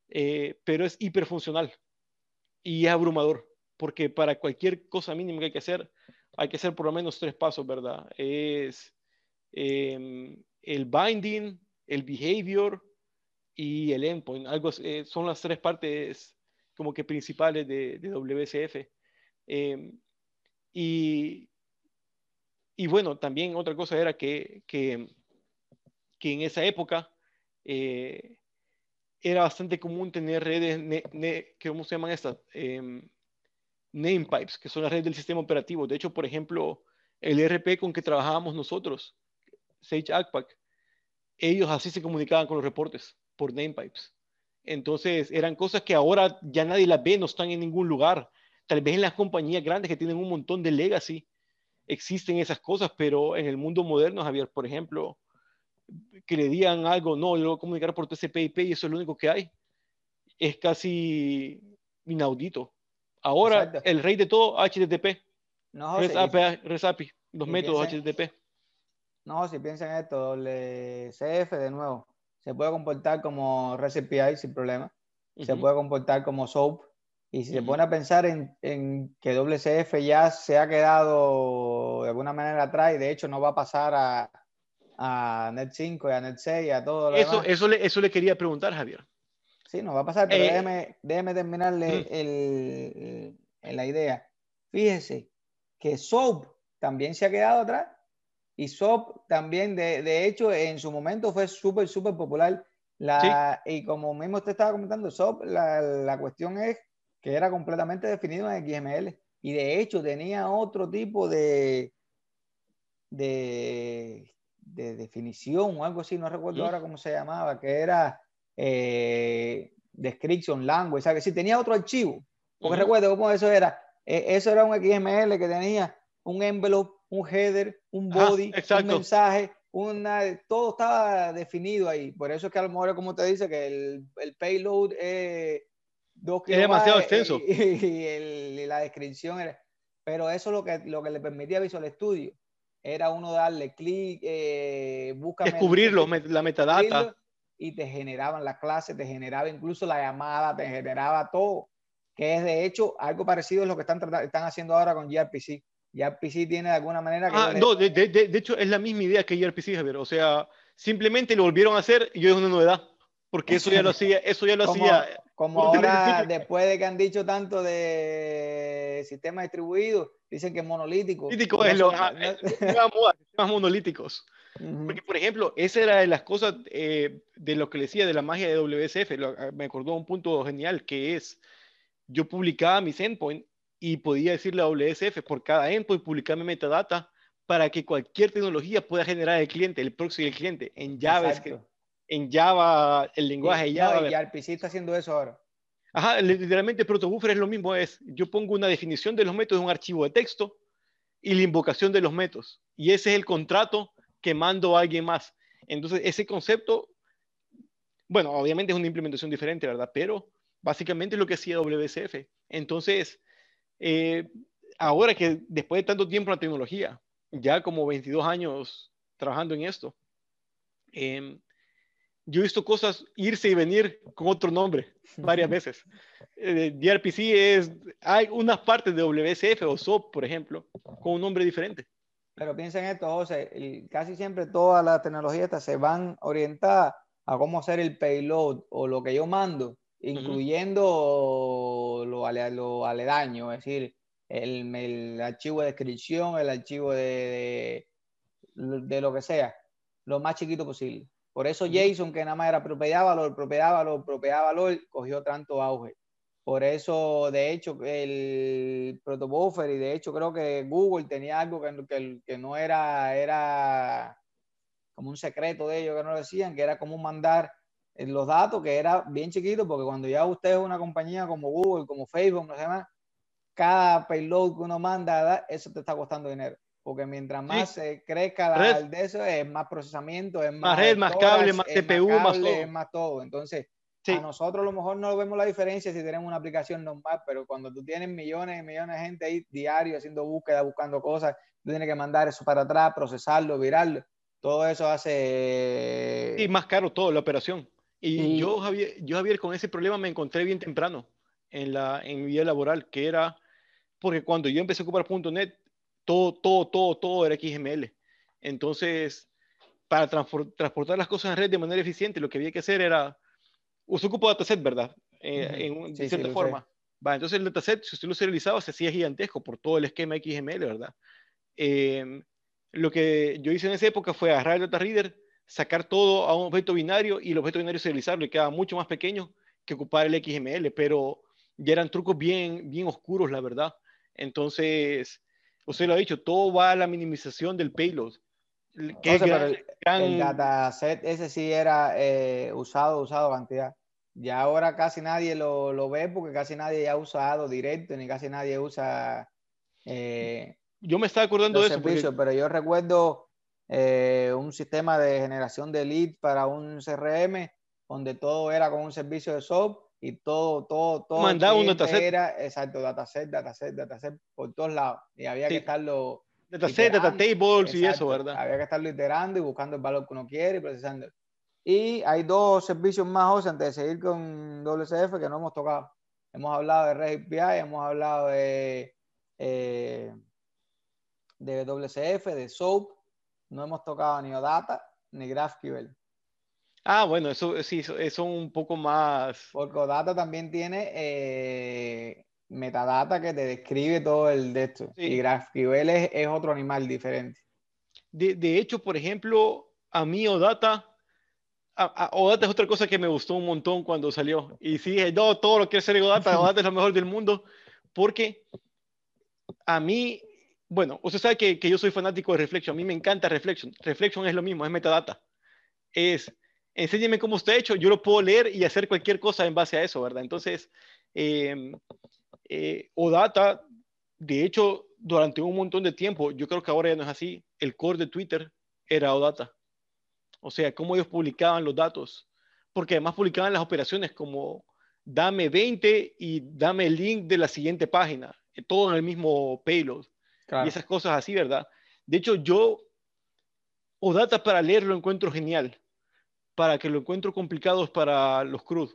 eh, pero es hiperfuncional y es abrumador, porque para cualquier cosa mínima que hay que hacer, hay que hacer por lo menos tres pasos, ¿verdad? Es em, el binding, el behavior y el endpoint. Algo, eh, son las tres partes como que principales de, de WSF. Em, y, y, bueno, también otra cosa era que, que, que en esa época eh, era bastante común tener redes, ¿cómo se llaman estas? Eh, name pipes, que son las redes del sistema operativo. De hecho, por ejemplo, el ERP con que trabajábamos nosotros, Sage ellos así se comunicaban con los reportes por name pipes. Entonces, eran cosas que ahora ya nadie las ve, no están en ningún lugar. Tal vez en las compañías grandes que tienen un montón de legacy existen esas cosas, pero en el mundo moderno, Javier, por ejemplo, que le digan algo, no, yo lo voy a comunicar por TCP/IP y eso es lo único que hay, es casi inaudito. Ahora, el rey de todo, HTTP. No, REST los métodos HTTP. No, si piensan esto, el CF de nuevo, se puede comportar como REST API sin problema, se puede comportar como SOAP, y si se pone a pensar en, en, que WCF ya se ha quedado de alguna manera atrás y de hecho no va a pasar a, a Net 5 y a Net 6 y a todo lo eso, demás. Eso le, eso le quería preguntar, Javier. Sí, no va a pasar, pero eh, déjeme, déjeme, terminarle el, la idea. Fíjese que SOAP también se ha quedado atrás y SOAP también, de, de hecho, en su momento fue súper, súper popular. La, Y como mismo usted estaba comentando, SOAP, la, la cuestión es que era completamente definido en XML y de hecho tenía otro tipo de, de, de definición o algo así, no recuerdo ahora cómo se llamaba, que era eh, description language, o sea, que si tenía otro archivo, porque recuerdo cómo eso era, e, eso era un XML que tenía un envelope, un header, un body, un mensaje, una, todo estaba definido ahí, por eso es que a lo mejor como te dice que el, el payload es dos es demasiado extenso. *laughs* y, la descripción era, pero eso lo que, lo que le permitía Visual Studio era uno darle clic, eh, Descubrirlo, la metadata. Y te generaban las clases, te generaba incluso la llamada, te generaba todo. Que es de hecho algo parecido a lo que están, están haciendo ahora con gRPC. gRPC tiene de alguna manera. Que ah, no, de, de, de, hecho es la misma idea que gRPC, Javier. O sea, simplemente lo volvieron a hacer y es una novedad. Porque eso ya lo *laughs* hacía, eso ya lo hacía. Como ahora, después de que han dicho tanto de sistema distribuido, dicen que es monolítico. Monolítico es lo, sistemas monolíticos. Porque, por ejemplo, esa era de las cosas eh, de lo que le decía de la magia de WSF. Ah, me acordó un punto genial que es, yo publicaba mis endpoints y podía decirle a WSF por cada endpoint publicarme metadata para que cualquier tecnología pueda generar el cliente, el proxy del cliente en llaves en Java, el lenguaje Java. y RPC está haciendo eso ahora. Ajá, literalmente protobuffer es lo mismo, es yo pongo una definición de los métodos en un archivo de texto y la invocación de los métodos. Y ese es el contrato que mando a alguien más. Entonces, ese concepto, bueno, obviamente es una implementación diferente, ¿verdad? Pero básicamente es lo que hacía WCF. Entonces, eh, ahora que después de tanto tiempo en la tecnología, ya como 22 años trabajando en esto, eh, yo he visto cosas irse y venir con otro nombre varias veces. Eh, DRPC es, hay unas partes de WCF o SOAP, por ejemplo, con un nombre diferente. Pero piensen esto, José, casi siempre todas las tecnologías se van orientadas a cómo hacer el payload o lo que yo mando, incluyendo lo, aledaño, es decir, el, archivo de descripción, el archivo de, de lo que sea, lo más chiquito posible. Por eso Jason, que nada más era propiedad, valor, propiedad, valor, propiedad, valor, cogió tanto auge. Por eso, de hecho, el protobuffer y de hecho creo que Google tenía algo que, que, no era, era como un secreto de ellos que no lo decían, que era como mandar los datos, que era bien chiquito, porque cuando ya usted es una compañía como Google, como Facebook, no sé más, cada payload que uno manda, eso te está costando dinero porque mientras más se crezca la, de eso, es más procesamiento, es más, red, más cable, más CPU, más, todo. Es más todo. Entonces, a nosotros a lo mejor no vemos la diferencia si tenemos una aplicación normal, pero cuando tú tienes millones y millones de gente ahí diario haciendo búsqueda, buscando cosas, tú tienes que mandar eso para atrás, procesarlo, virarlo. Todo eso hace... Y más caro todo, la operación. Y, yo, Javier, yo, Javier, con ese problema me encontré bien temprano en, la, en mi vida laboral, que era porque cuando yo empecé a ocupar .NET, todo, todo, todo, todo era XML. Entonces, para transportar las cosas en red de manera eficiente, lo que había que hacer era, usted ocupa dataset, ¿verdad? Eh, en, de cierta forma. Va, entonces el dataset, si usted lo serializaba, se hacía gigantesco por todo el esquema XML, ¿verdad? Em, lo que yo hice en esa época fue agarrar el data reader, sacar todo a un objeto binario y el objeto binario serializarlo y quedaba mucho más pequeño que ocupar el XML, pero ya eran trucos bien, bien oscuros, la verdad. Entonces, usted lo ha dicho, todo va a la minimización del payload. Que el, dataset ese sí era eh, usado, usado cantidad. Ya ahora casi nadie lo, lo ve porque casi nadie ha usado directo ni casi nadie usa. Eh, yo me estaba acordando de eso. Pero yo recuerdo eh, un sistema de generación de lead para un CRM donde todo era con un servicio de SOAP y todo, todo, todo. Mandaba un dataset. Era, exacto, dataset, dataset, dataset por todos lados. Y había que estarlo. Dataset, datatables y eso, ¿verdad? Había que estarlo iterando y buscando el valor que uno quiere y procesando. Y hay dos servicios más, antes de seguir con WCF que no hemos tocado. Hemos hablado de Red API, hemos hablado de, eh, de WCF, de SOAP, no hemos tocado ni OData ni GraphQL. Ah, bueno, eso sí, eso, un poco más. Porque OData también tiene eh, metadata que te describe todo el de esto. Y GraphQL es, otro animal diferente. De, de, hecho, por ejemplo, a mí OData Odata es otra cosa que me gustó un montón cuando salió. Y sí, no, todo lo que hacer Odata, *laughs* Odata es lo mejor del mundo, porque a mí, bueno, usted sabe que, que, yo soy fanático de Reflection, a mí me encanta Reflection. Reflection es lo mismo, es metadata. Es, enséñeme cómo está hecho, yo lo puedo leer y hacer cualquier cosa en base a eso, ¿verdad? Entonces, eh, eh, Odata, de hecho, durante un montón de tiempo, yo creo que ahora ya no es así, el core de Twitter era Odata. O sea, cómo ellos publicaban los datos. Porque además publicaban las operaciones como dame 20 y dame el link de la siguiente página. Eh, todo en el mismo payload. Y esas cosas así, ¿verdad? De hecho, yo o data para leer lo encuentro genial. Para que lo encuentro complicado es para los CRUD.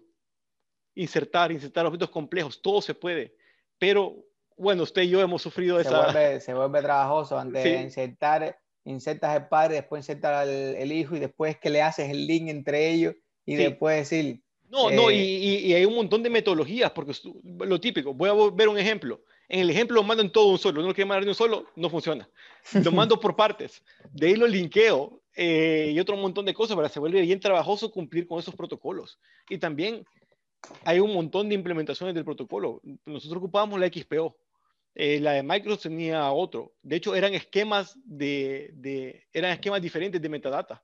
Insertar, insertar objetos complejos, todo se puede. Pero bueno, usted y yo hemos sufrido se esa. Vuelve, se vuelve trabajoso antes de insertar insertas el padre, después insertas el, hijo y después que le haces el link entre ellos y después decir... No, no, y, y, hay un montón de metodologías, porque lo típico, voy a ver un ejemplo. En el ejemplo lo mando en todo un solo, no lo quiero mandar en un solo, no funciona. Lo *laughs* mando por partes, de ahí lo linkeo eh, y otro montón de cosas, para se vuelve bien trabajoso cumplir con esos protocolos. Y también hay un montón de implementaciones del protocolo. Nosotros ocupábamos la XPO, eh, la de Microsoft tenía otro. De hecho, eran esquemas, de, eran esquemas diferentes de metadata.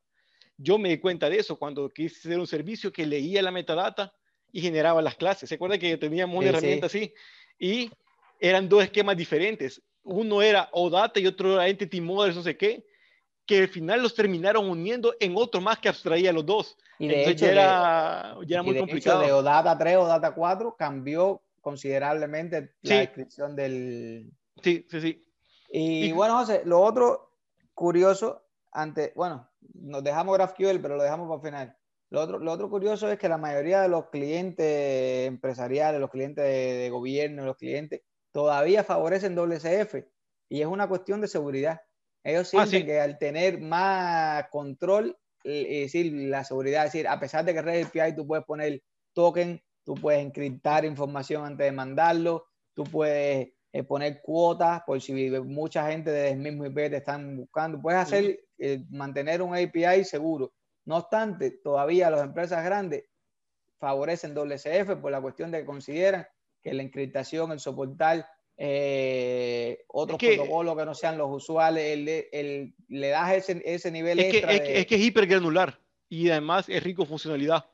Yo me di cuenta de eso cuando quise hacer un servicio que leía la metadata y generaba las clases. ¿Se acuerda que teníamos una herramienta así? Y eran dos esquemas diferentes. Uno era OData y otro era Entity Models, no sé qué, que al final los terminaron uniendo en otro más que abstraía los dos. Y de hecho, ya era, ya era muy complicado. de OData 3 o OData 4 cambió considerablemente la descripción del... Sí, sí, sí. Y, bueno, José, lo otro curioso, ante, bueno, nos dejamos GraphQL, pero lo dejamos para el final. Lo otro, lo otro curioso es que la mayoría de los clientes empresariales, los clientes de, gobierno, los clientes, todavía favorecen WCF y es una cuestión de seguridad. Ellos ah, sienten que al tener más control, es decir, la seguridad, es decir, a pesar de que Red API tú puedes poner token tú puedes encriptar información antes de mandarlo, tú puedes eh, poner cuotas por si mucha gente del mismo IP te están buscando, puedes hacer, eh, mantener un API seguro. No obstante, todavía las empresas grandes favorecen WCF por la cuestión de que consideran que la encriptación, el soportar eh, otros protocolos que no sean los usuales, el, le das ese, ese nivel es extra. Que, es, que, es hipergranular y además es rico funcionalidad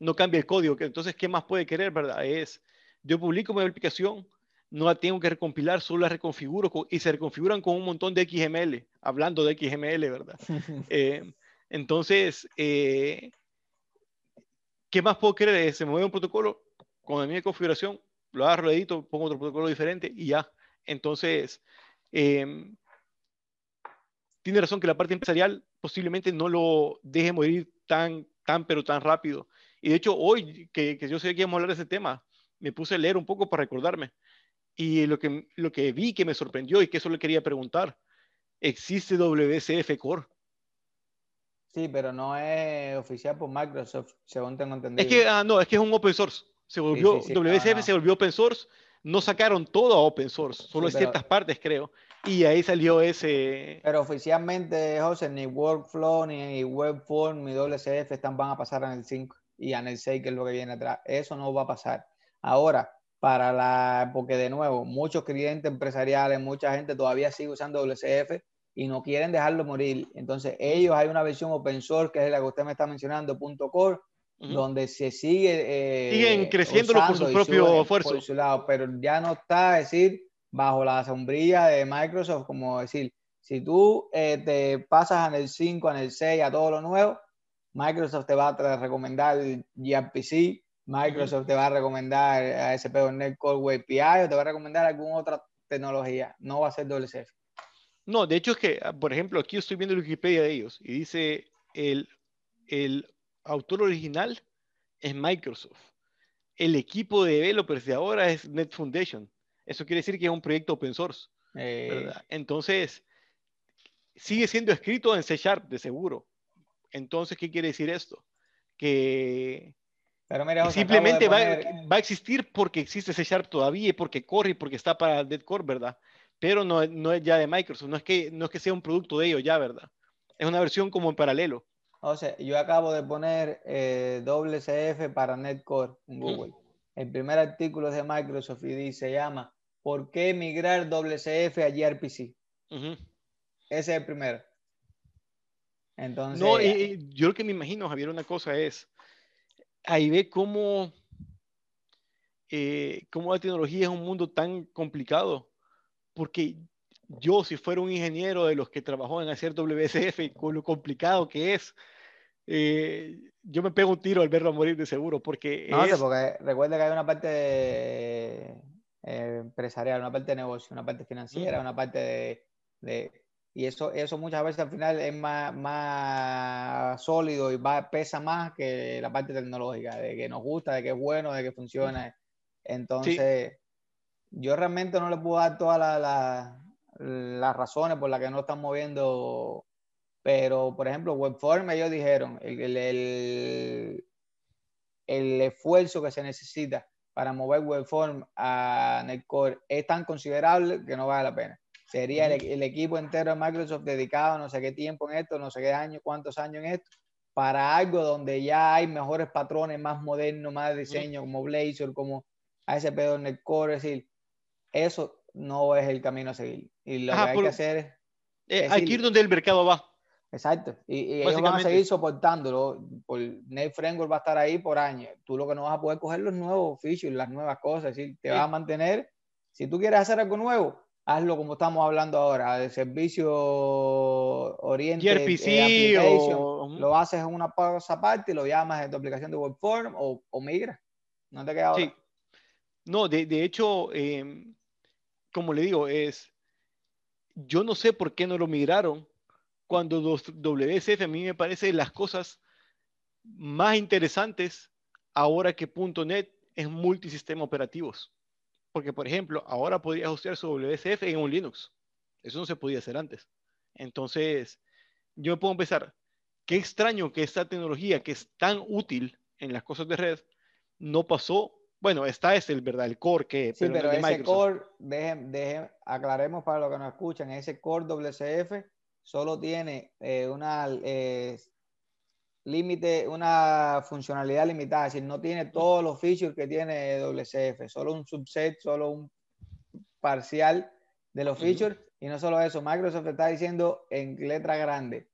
no cambia el código. Entonces, ¿qué más puede querer, verdad? Es, yo publico mi aplicación, no la tengo que recompilar, solo la reconfiguro y se reconfiguran con un montón de XML, hablando de XML, ¿verdad? *laughs* Eh, entonces, eh, ¿qué más puedo querer? Se mueve un protocolo con la misma configuración, lo agarro, edito, pongo otro protocolo diferente y ya. Entonces, em, tiene razón que la parte empresarial posiblemente no lo deje morir tan, tan, pero tan rápido. Y de hecho, hoy que, que yo sé que íbamos a hablar de ese tema, me puse a leer un poco para recordarme. Y lo que, lo que vi que me sorprendió y que eso le quería preguntar, ¿existe WCF Core? Sí, pero no es oficial por Microsoft, según tengo entendido. Es que, ah, no, es que es un open source. Se volvió, WCF se volvió open source. No sacaron todo a open source, solo ciertas partes, creo. Y ahí salió ese. Pero oficialmente, José, ni Workflow, ni Webform, ni WCF están, van a pasar en el 5 y Anel 6, que es lo que viene atrás. Eso no va a pasar. Ahora, para la, porque de nuevo, muchos clientes empresariales, mucha gente todavía sigue usando WCF y no quieren dejarlo morir. Entonces, ellos hay una versión open source, que es la que usted me está mencionando, .core, donde se sigue... Eh, Siguen creciéndolo por su propio esfuerzo. Por su lado, pero ya no está, decir, bajo la sombrilla de Microsoft, como decir, si tú eh, te pasas en el 5, en el 6, a todo lo nuevo, Microsoft te va a recomendar gRPC, Microsoft te va a recomendar ASP.NET Core API o te va a recomendar alguna otra tecnología. No va a ser WCF. No, de hecho es que, ah, por ejemplo, aquí estoy viendo la Wikipedia de ellos y dice el, el autor original es Microsoft. El equipo de developers de ahora es Net Foundation. Eso quiere decir que es un proyecto open source. Eh. Entonces, sigue siendo escrito en C Sharp, de seguro. Entonces, ¿qué quiere decir esto? Que, simplemente va, a existir porque existe C Sharp todavía y porque corre y porque está para Dead Core, ¿verdad? Pero no, no, es ya de Microsoft, no es, que, no es que sea un producto de ellos ya, ¿verdad? Es una versión como en paralelo. O sea, yo acabo de poner eh, WCF para NetCore en Google. El primer artículo es de Microsoft y se llama ¿Por qué migrar WCF a gRPC? Ese es el primero. Entonces, no, yo lo que me imagino, Javier, una cosa es, ahí ve cómo, eh, cómo la tecnología es un mundo tan complicado, porque yo si fuera un ingeniero de los que trabajó en hacer WCF, con lo complicado que es, eh, yo me pego un tiro al verlo morir de seguro, porque... No, porque recuerda que hay una parte eh, empresarial, una parte de negocio, una parte financiera, una parte de y eso, eso muchas veces al final es más, más sólido y va, pesa más que la parte tecnológica, de que nos gusta, de que es bueno, de que funciona. Entonces, yo realmente no le puedo dar todas las razones por las que no están moviendo, pero por ejemplo, Webform, ellos dijeron, el, el, el esfuerzo que se necesita para mover Webform a Netcore es tan considerable que no vale la pena. Sería el, equipo entero de Microsoft dedicado no sé qué tiempo en esto, no sé qué años, cuántos años en esto, para algo donde ya hay mejores patrones, más modernos, más diseño, como Blazor, como ASP.NET Core. Es decir, eso no es el camino a seguir. Y lo que hay que hacer es. Eh, hay que ir donde el mercado va. Exacto. Y, ellos van a seguir soportándolo. Por, Net Framework va a estar ahí por años. Tú lo que no vas a poder coger los nuevos features, las nuevas cosas. Decir, te vas a mantener. Si tú quieres hacer algo nuevo, hazlo como estamos hablando ahora, de servicio oriente eh, lo haces en una pausa aparte y lo llamas en tu aplicación de WebForm o, o migra. No te queda Sí. No, de, de hecho, em, como le digo, es, yo no sé por qué no lo migraron cuando WSF a mí me parece las cosas más interesantes ahora que .NET es multisistema operativos. Porque, por ejemplo, ahora podrías usar su WSF en un Linux. Eso no se podía hacer antes. Entonces, yo me puedo empezar. Qué extraño que esta tecnología que es tan útil en las cosas de red no pasó. Bueno, esta es el verdad, el core que. Sí, pero, ese core, dejen, aclaremos para los que nos escuchan, ese core WCF solo tiene eh, una eh, límite, una funcionalidad limitada, es decir, no tiene todos los features que tiene WCF, solo un subset, solo un parcial de los features. Y no solo eso, Microsoft está diciendo en letra grande,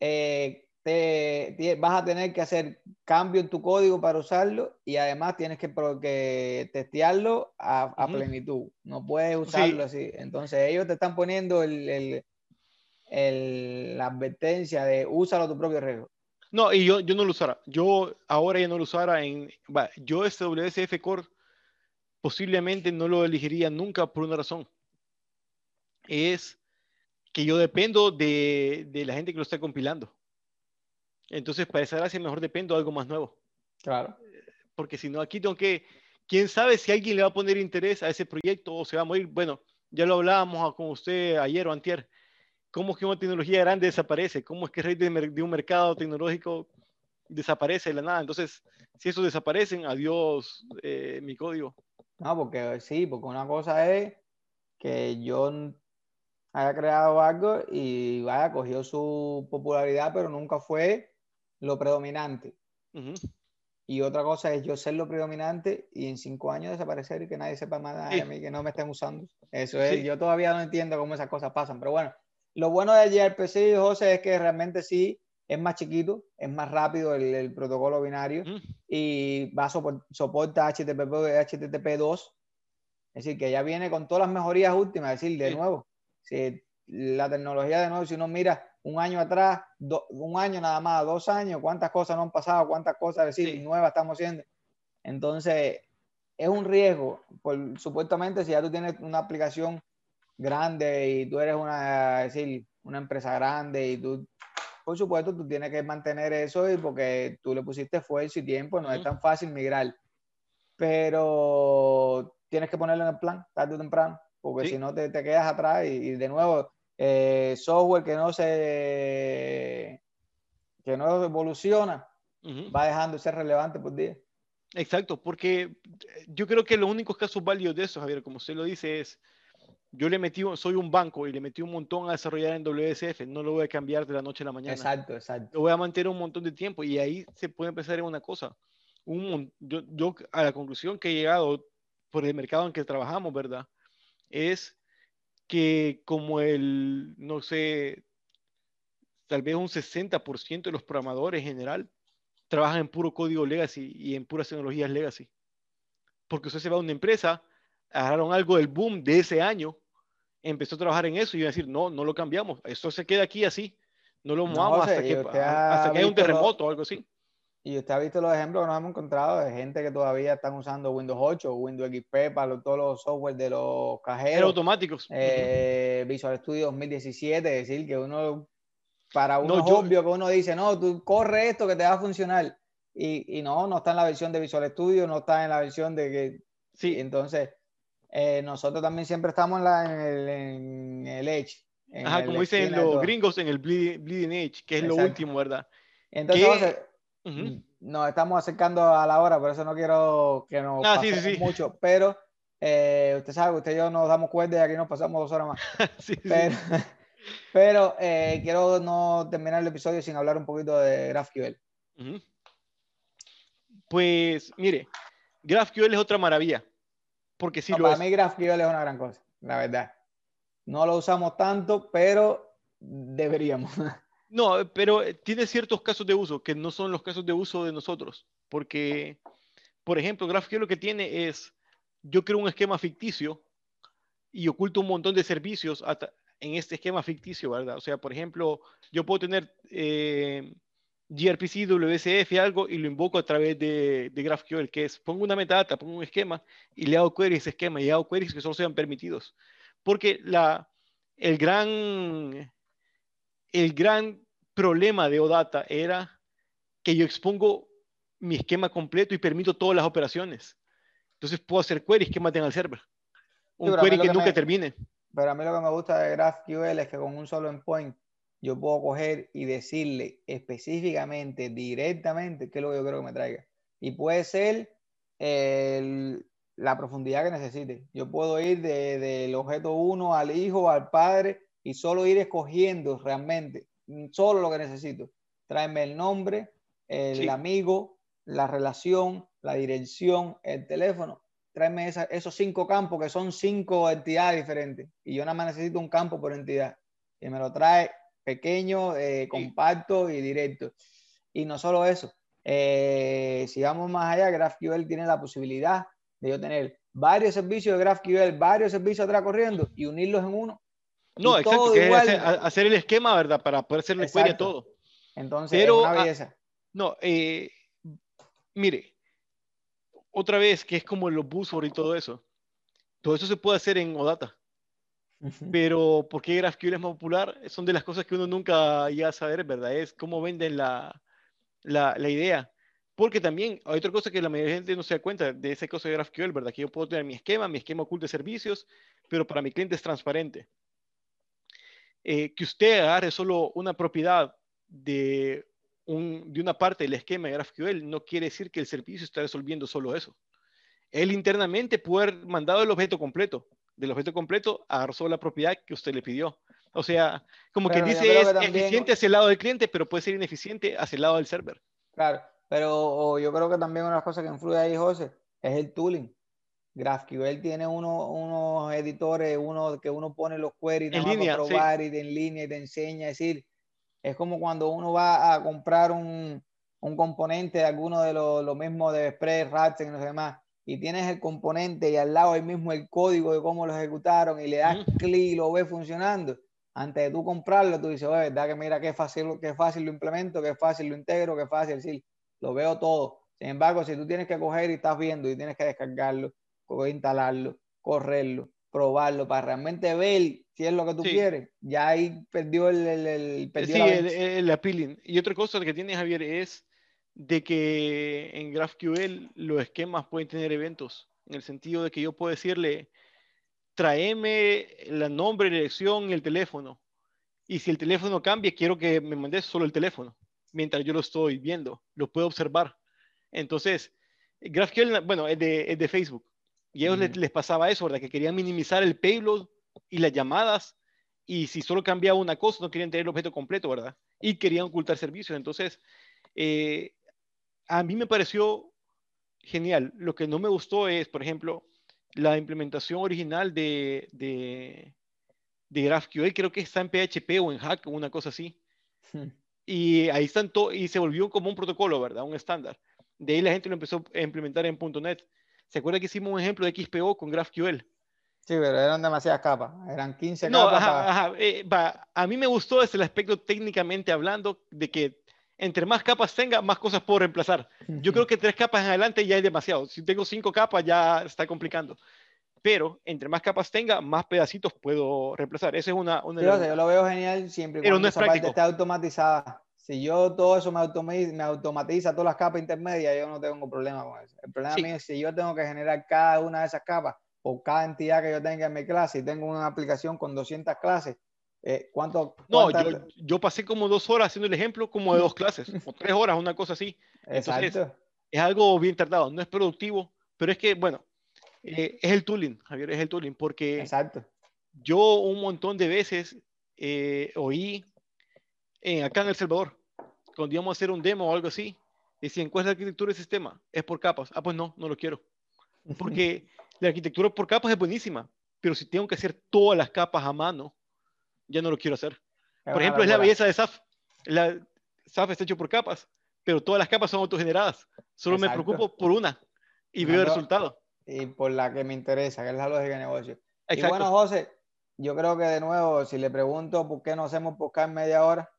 eh, te, vas a tener que hacer cambio en tu código para usarlo y además tienes que, que testearlo a, plenitud. No puedes usarlo así. Entonces ellos te están poniendo el, la advertencia de úsalo a tu propio riesgo. No, y yo, yo no lo usara. Yo ahora ya no lo usara en... yo este WSF Core posiblemente no lo elegiría nunca por una razón. Es que yo dependo de, de la gente que lo está compilando. Entonces, para esa gracia, mejor dependo de algo más nuevo. Claro. Porque si no, aquí tengo que. Quién sabe si alguien le va a poner interés a ese proyecto o se va a morir. Bueno, ya lo hablábamos con usted ayer o antier. ¿Cómo es que una tecnología grande desaparece? ¿Cómo es que el rey de, un mercado tecnológico desaparece de la nada? Entonces, si eso desaparecen, adiós eh, mi código. No, porque sí, porque una cosa es que yo haya creado algo y vaya, cogió su popularidad, pero nunca fue lo predominante. Y otra cosa es yo ser lo predominante y en cinco años desaparecer y que nadie sepa nada de mí, que no me estén usando. Eso es, yo todavía no entiendo cómo esas cosas pasan, pero bueno, lo bueno de gRPC, José, es que realmente sí es más chiquito, es más rápido el, protocolo binario y va a soportar HTTP, HTTP 2. Es decir, que ya viene con todas las mejorías últimas. Es decir, de nuevo, si la tecnología de nuevo, si uno mira un año atrás, un año nada más, dos años, cuántas cosas no han pasado, cuántas cosas, decir, nuevas estamos haciendo. Entonces, es un riesgo, por, supuestamente si ya tú tienes una aplicación grande y tú eres una, decir, una empresa grande y tú, por supuesto, tú tienes que mantener eso y porque tú le pusiste esfuerzo y tiempo, no es tan fácil migrar. Pero tienes que ponerlo en el plan, tarde o temprano, porque si no te, te, quedas atrás y, de nuevo, eh, software que no se que no evoluciona va dejando de ser relevante por día. Exacto, porque eh, yo creo que los únicos casos válidos de eso, Javier, como usted lo dice, es yo le metí, soy un banco y le metí un montón a desarrollar en WSF, no lo voy a cambiar de la noche a la mañana. Exacto, exacto. Lo voy a mantener un montón de tiempo y ahí se puede empezar en una cosa. Un, yo, yo a la conclusión que he llegado por el mercado en que trabajamos, ¿verdad? Es que como el, no sé, tal vez un 60% de los programadores en general trabajan en puro código legacy y en puras tecnologías legacy. Porque usted se va a una empresa, agarraron algo del boom de ese año, empezó a trabajar en eso y iba a decir, no, no lo cambiamos, esto se queda aquí así, no lo movamos hasta, que, hasta que haya un terremoto o algo así. Y usted ha visto los ejemplos que nos hemos encontrado de gente que todavía están usando Windows 8 o Windows XP para todos los software de los cajeros. automáticos. Eh, Visual Studio 2017, es decir, que uno para uno es obvio que uno dice, no, tú corre esto que te va a funcionar. Y, y, no, no está en la versión de Visual Studio, no está en la versión de que... Sí, entonces eh, nosotros también siempre estamos en, la, en, el, en el, Edge. Ajá, como dicen los gringos en el Bleeding, Edge, que es lo último, ¿verdad? Entonces, nos estamos acercando a la hora, por eso no quiero que nos ah, mucho, pero eh, usted sabe, usted y yo nos damos cuenta y aquí nos pasamos dos horas más. *laughs* sí, pero, *laughs* pero eh, quiero no terminar el episodio sin hablar un poquito de GraphQL. Pues mire, GraphQL es otra maravilla. Porque si lo para mí GraphQL es una gran cosa, la verdad. No lo usamos tanto, pero deberíamos. *laughs* No, pero tiene ciertos casos de uso que no son los casos de uso de nosotros. Porque, por ejemplo, GraphQL lo que tiene es, yo creo un esquema ficticio y oculto un montón de servicios en este esquema ficticio, ¿verdad? O sea, por ejemplo, yo puedo tener eh, gRPC, WSF, algo, y lo invoco a través de, de, GraphQL, que es, pongo una metadata, pongo un esquema, y le hago queries a ese esquema, y hago queries que solo sean permitidos. Porque el, gran, el gran problema de OData era que yo expongo mi esquema completo y permito todas las operaciones. Entonces puedo hacer queries que maten al server. Un query que, nunca termine. Pero a mí lo que me gusta de GraphQL es que con un solo endpoint yo puedo coger y decirle específicamente, directamente, qué es lo que yo quiero que me traiga. Y puede ser la profundidad que necesite. Yo puedo ir del objeto 1 al hijo, al padre, y solo ir escogiendo realmente, solo lo que necesito. Tráeme el nombre, el amigo, la relación, la dirección, el teléfono tráeme esos cinco campos que son cinco entidades diferentes y yo nada más necesito un campo por entidad y me lo trae pequeño, eh, compacto y directo. Y no solo eso, eh, si vamos más allá, GraphQL tiene la posibilidad de yo tener varios servicios de GraphQL, varios servicios atrás corriendo y unirlos en uno. No, exacto, que hacer, el esquema, ¿verdad? Para poder hacer la query todo. Entonces, Pero, es una belleza. no, eh, mire, otra vez, que es como los buzzwords y todo eso. Todo eso se puede hacer en OData. Pero ¿por qué GraphQL es más popular? Son de las cosas que uno nunca llega a saber, ¿verdad? Es cómo venden la, la, la, idea. Porque también hay otra cosa que la mayoría de gente no se da cuenta de esa cosa de GraphQL, ¿verdad? Que yo puedo tener mi esquema, mi esquema oculto de servicios, pero para mi cliente es transparente. Eh, que usted agarre solo una propiedad de de una parte del esquema de GraphQL no quiere decir que el servicio está resolviendo solo eso. Él internamente puede haber mandado el objeto completo. Del objeto completo agarró solo la propiedad que usted le pidió. O sea, como que dice es eficiente hacia el lado del cliente, pero puede ser ineficiente hacia el lado del server. Claro, pero yo creo que también una de las cosas que influye ahí, José, es el tooling. GraphQL tiene uno, unos editores, uno que uno pone los queries en línea, probar y en línea y te enseña, es decir, Es como cuando uno va a comprar un, un componente de alguno de los lo mismos de Express, Ratchet y los demás, y tienes el componente y al lado ahí mismo el código de cómo lo ejecutaron y le das clic y lo ves funcionando. Antes de tú comprarlo, tú dices, oye, verdad que mira qué fácil, qué fácil lo implemento, qué fácil lo integro, qué fácil, sí, lo veo todo. Sin embargo, si tú tienes que coger y estás viendo y tienes que descargarlo, instalarlo, correrlo, probarlo para realmente ver si es lo que tú quieres, ya ahí perdió el, el, el sí, el, el, appealing. Y otra cosa que tiene Javier es de que en GraphQL los esquemas pueden tener eventos, en el sentido de que yo puedo decirle, tráeme el nombre, la dirección y el teléfono. Y si el teléfono cambia, quiero que me mandes solo el teléfono, mientras yo lo estoy viendo, lo puedo observar. Entonces, GraphQL, bueno, es de, de Facebook. Y a ellos les, pasaba eso, ¿verdad? Que querían minimizar el payload y las llamadas. Y si solo cambiaba una cosa, no querían tener el objeto completo, ¿verdad? Y querían ocultar servicios. Entonces, eh, a mí me pareció genial. Lo que no me gustó es, por ejemplo, la implementación original de, de, de GraphQL, creo que está en PHP o en Hack o una cosa así. Hmm. Y ahí están y se volvió como un protocolo, ¿verdad? Un estándar. De ahí la gente lo empezó a implementar en .NET. ¿Se acuerda que hicimos un ejemplo de XPO con GraphQL? Sí, pero eran demasiadas capas, eran 15 no, capas. Ajá, eh, a mí me gustó desde el aspecto técnicamente hablando de que entre más capas tenga, más cosas puedo reemplazar. Yo creo que tres capas en adelante ya es demasiado. Si tengo cinco capas ya está complicando. Pero entre más capas tenga, más pedacitos puedo reemplazar. Esa es una... una yo lo veo genial siempre pero no es esa parte está automatizada. Si yo todo eso me automatiza, me automatiza todas las capas intermedias, yo no tengo problema con eso. El problema mío es si yo tengo que generar cada una de esas capas por cada entidad que yo tenga en mi clase y tengo una aplicación con 200 clases, eh, ¿cuánto, no, yo, yo, pasé como dos horas haciendo el ejemplo como de dos clases, o tres horas, una cosa así. Exacto. es algo bien tratado, no es productivo, pero es que, bueno, eh, es el tooling, Javier, es el tooling, porque Exacto. yo un montón de veces eh, oí acá en El Salvador, cuando íbamos a hacer un demo o algo así, decían, ¿cuál es la arquitectura del sistema? Es por capas. Ah, pues no, no lo quiero. *laughs* Porque la arquitectura por capas es buenísima, pero si tengo que hacer todas las capas a mano, ya no lo quiero hacer. Por ejemplo, es la belleza de SAF. La, SAF está hecho por capas, pero todas las capas son autogeneradas. Solo me preocupo por una y veo el resultado. Y por la que me interesa, que es la lógica de negocio. Y bueno, José, yo creo que de nuevo, si le pregunto por qué no hacemos en media hora,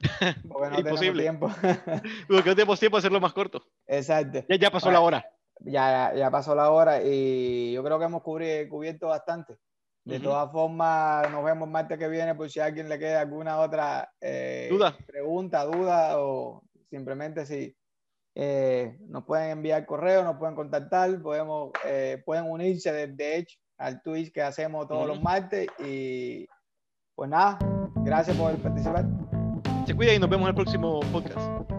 *laughs* porque no Imposible. tiempo. *laughs* porque no tenemos tiempo de hacerlo más corto. Exacto. Ya, ya pasó la hora. Ya, ya pasó la hora y yo creo que hemos cubierto bastante. De todas formas, nos vemos martes que viene por si a alguien le queda alguna otra eh, ¿Duda? pregunta, duda o simplemente si eh, nos pueden enviar correo, nos pueden contactar, podemos, eh, pueden unirse de hecho al Twitch que hacemos todos los martes y pues nada, gracias por participar. Se cuida y nos vemos en el próximo podcast.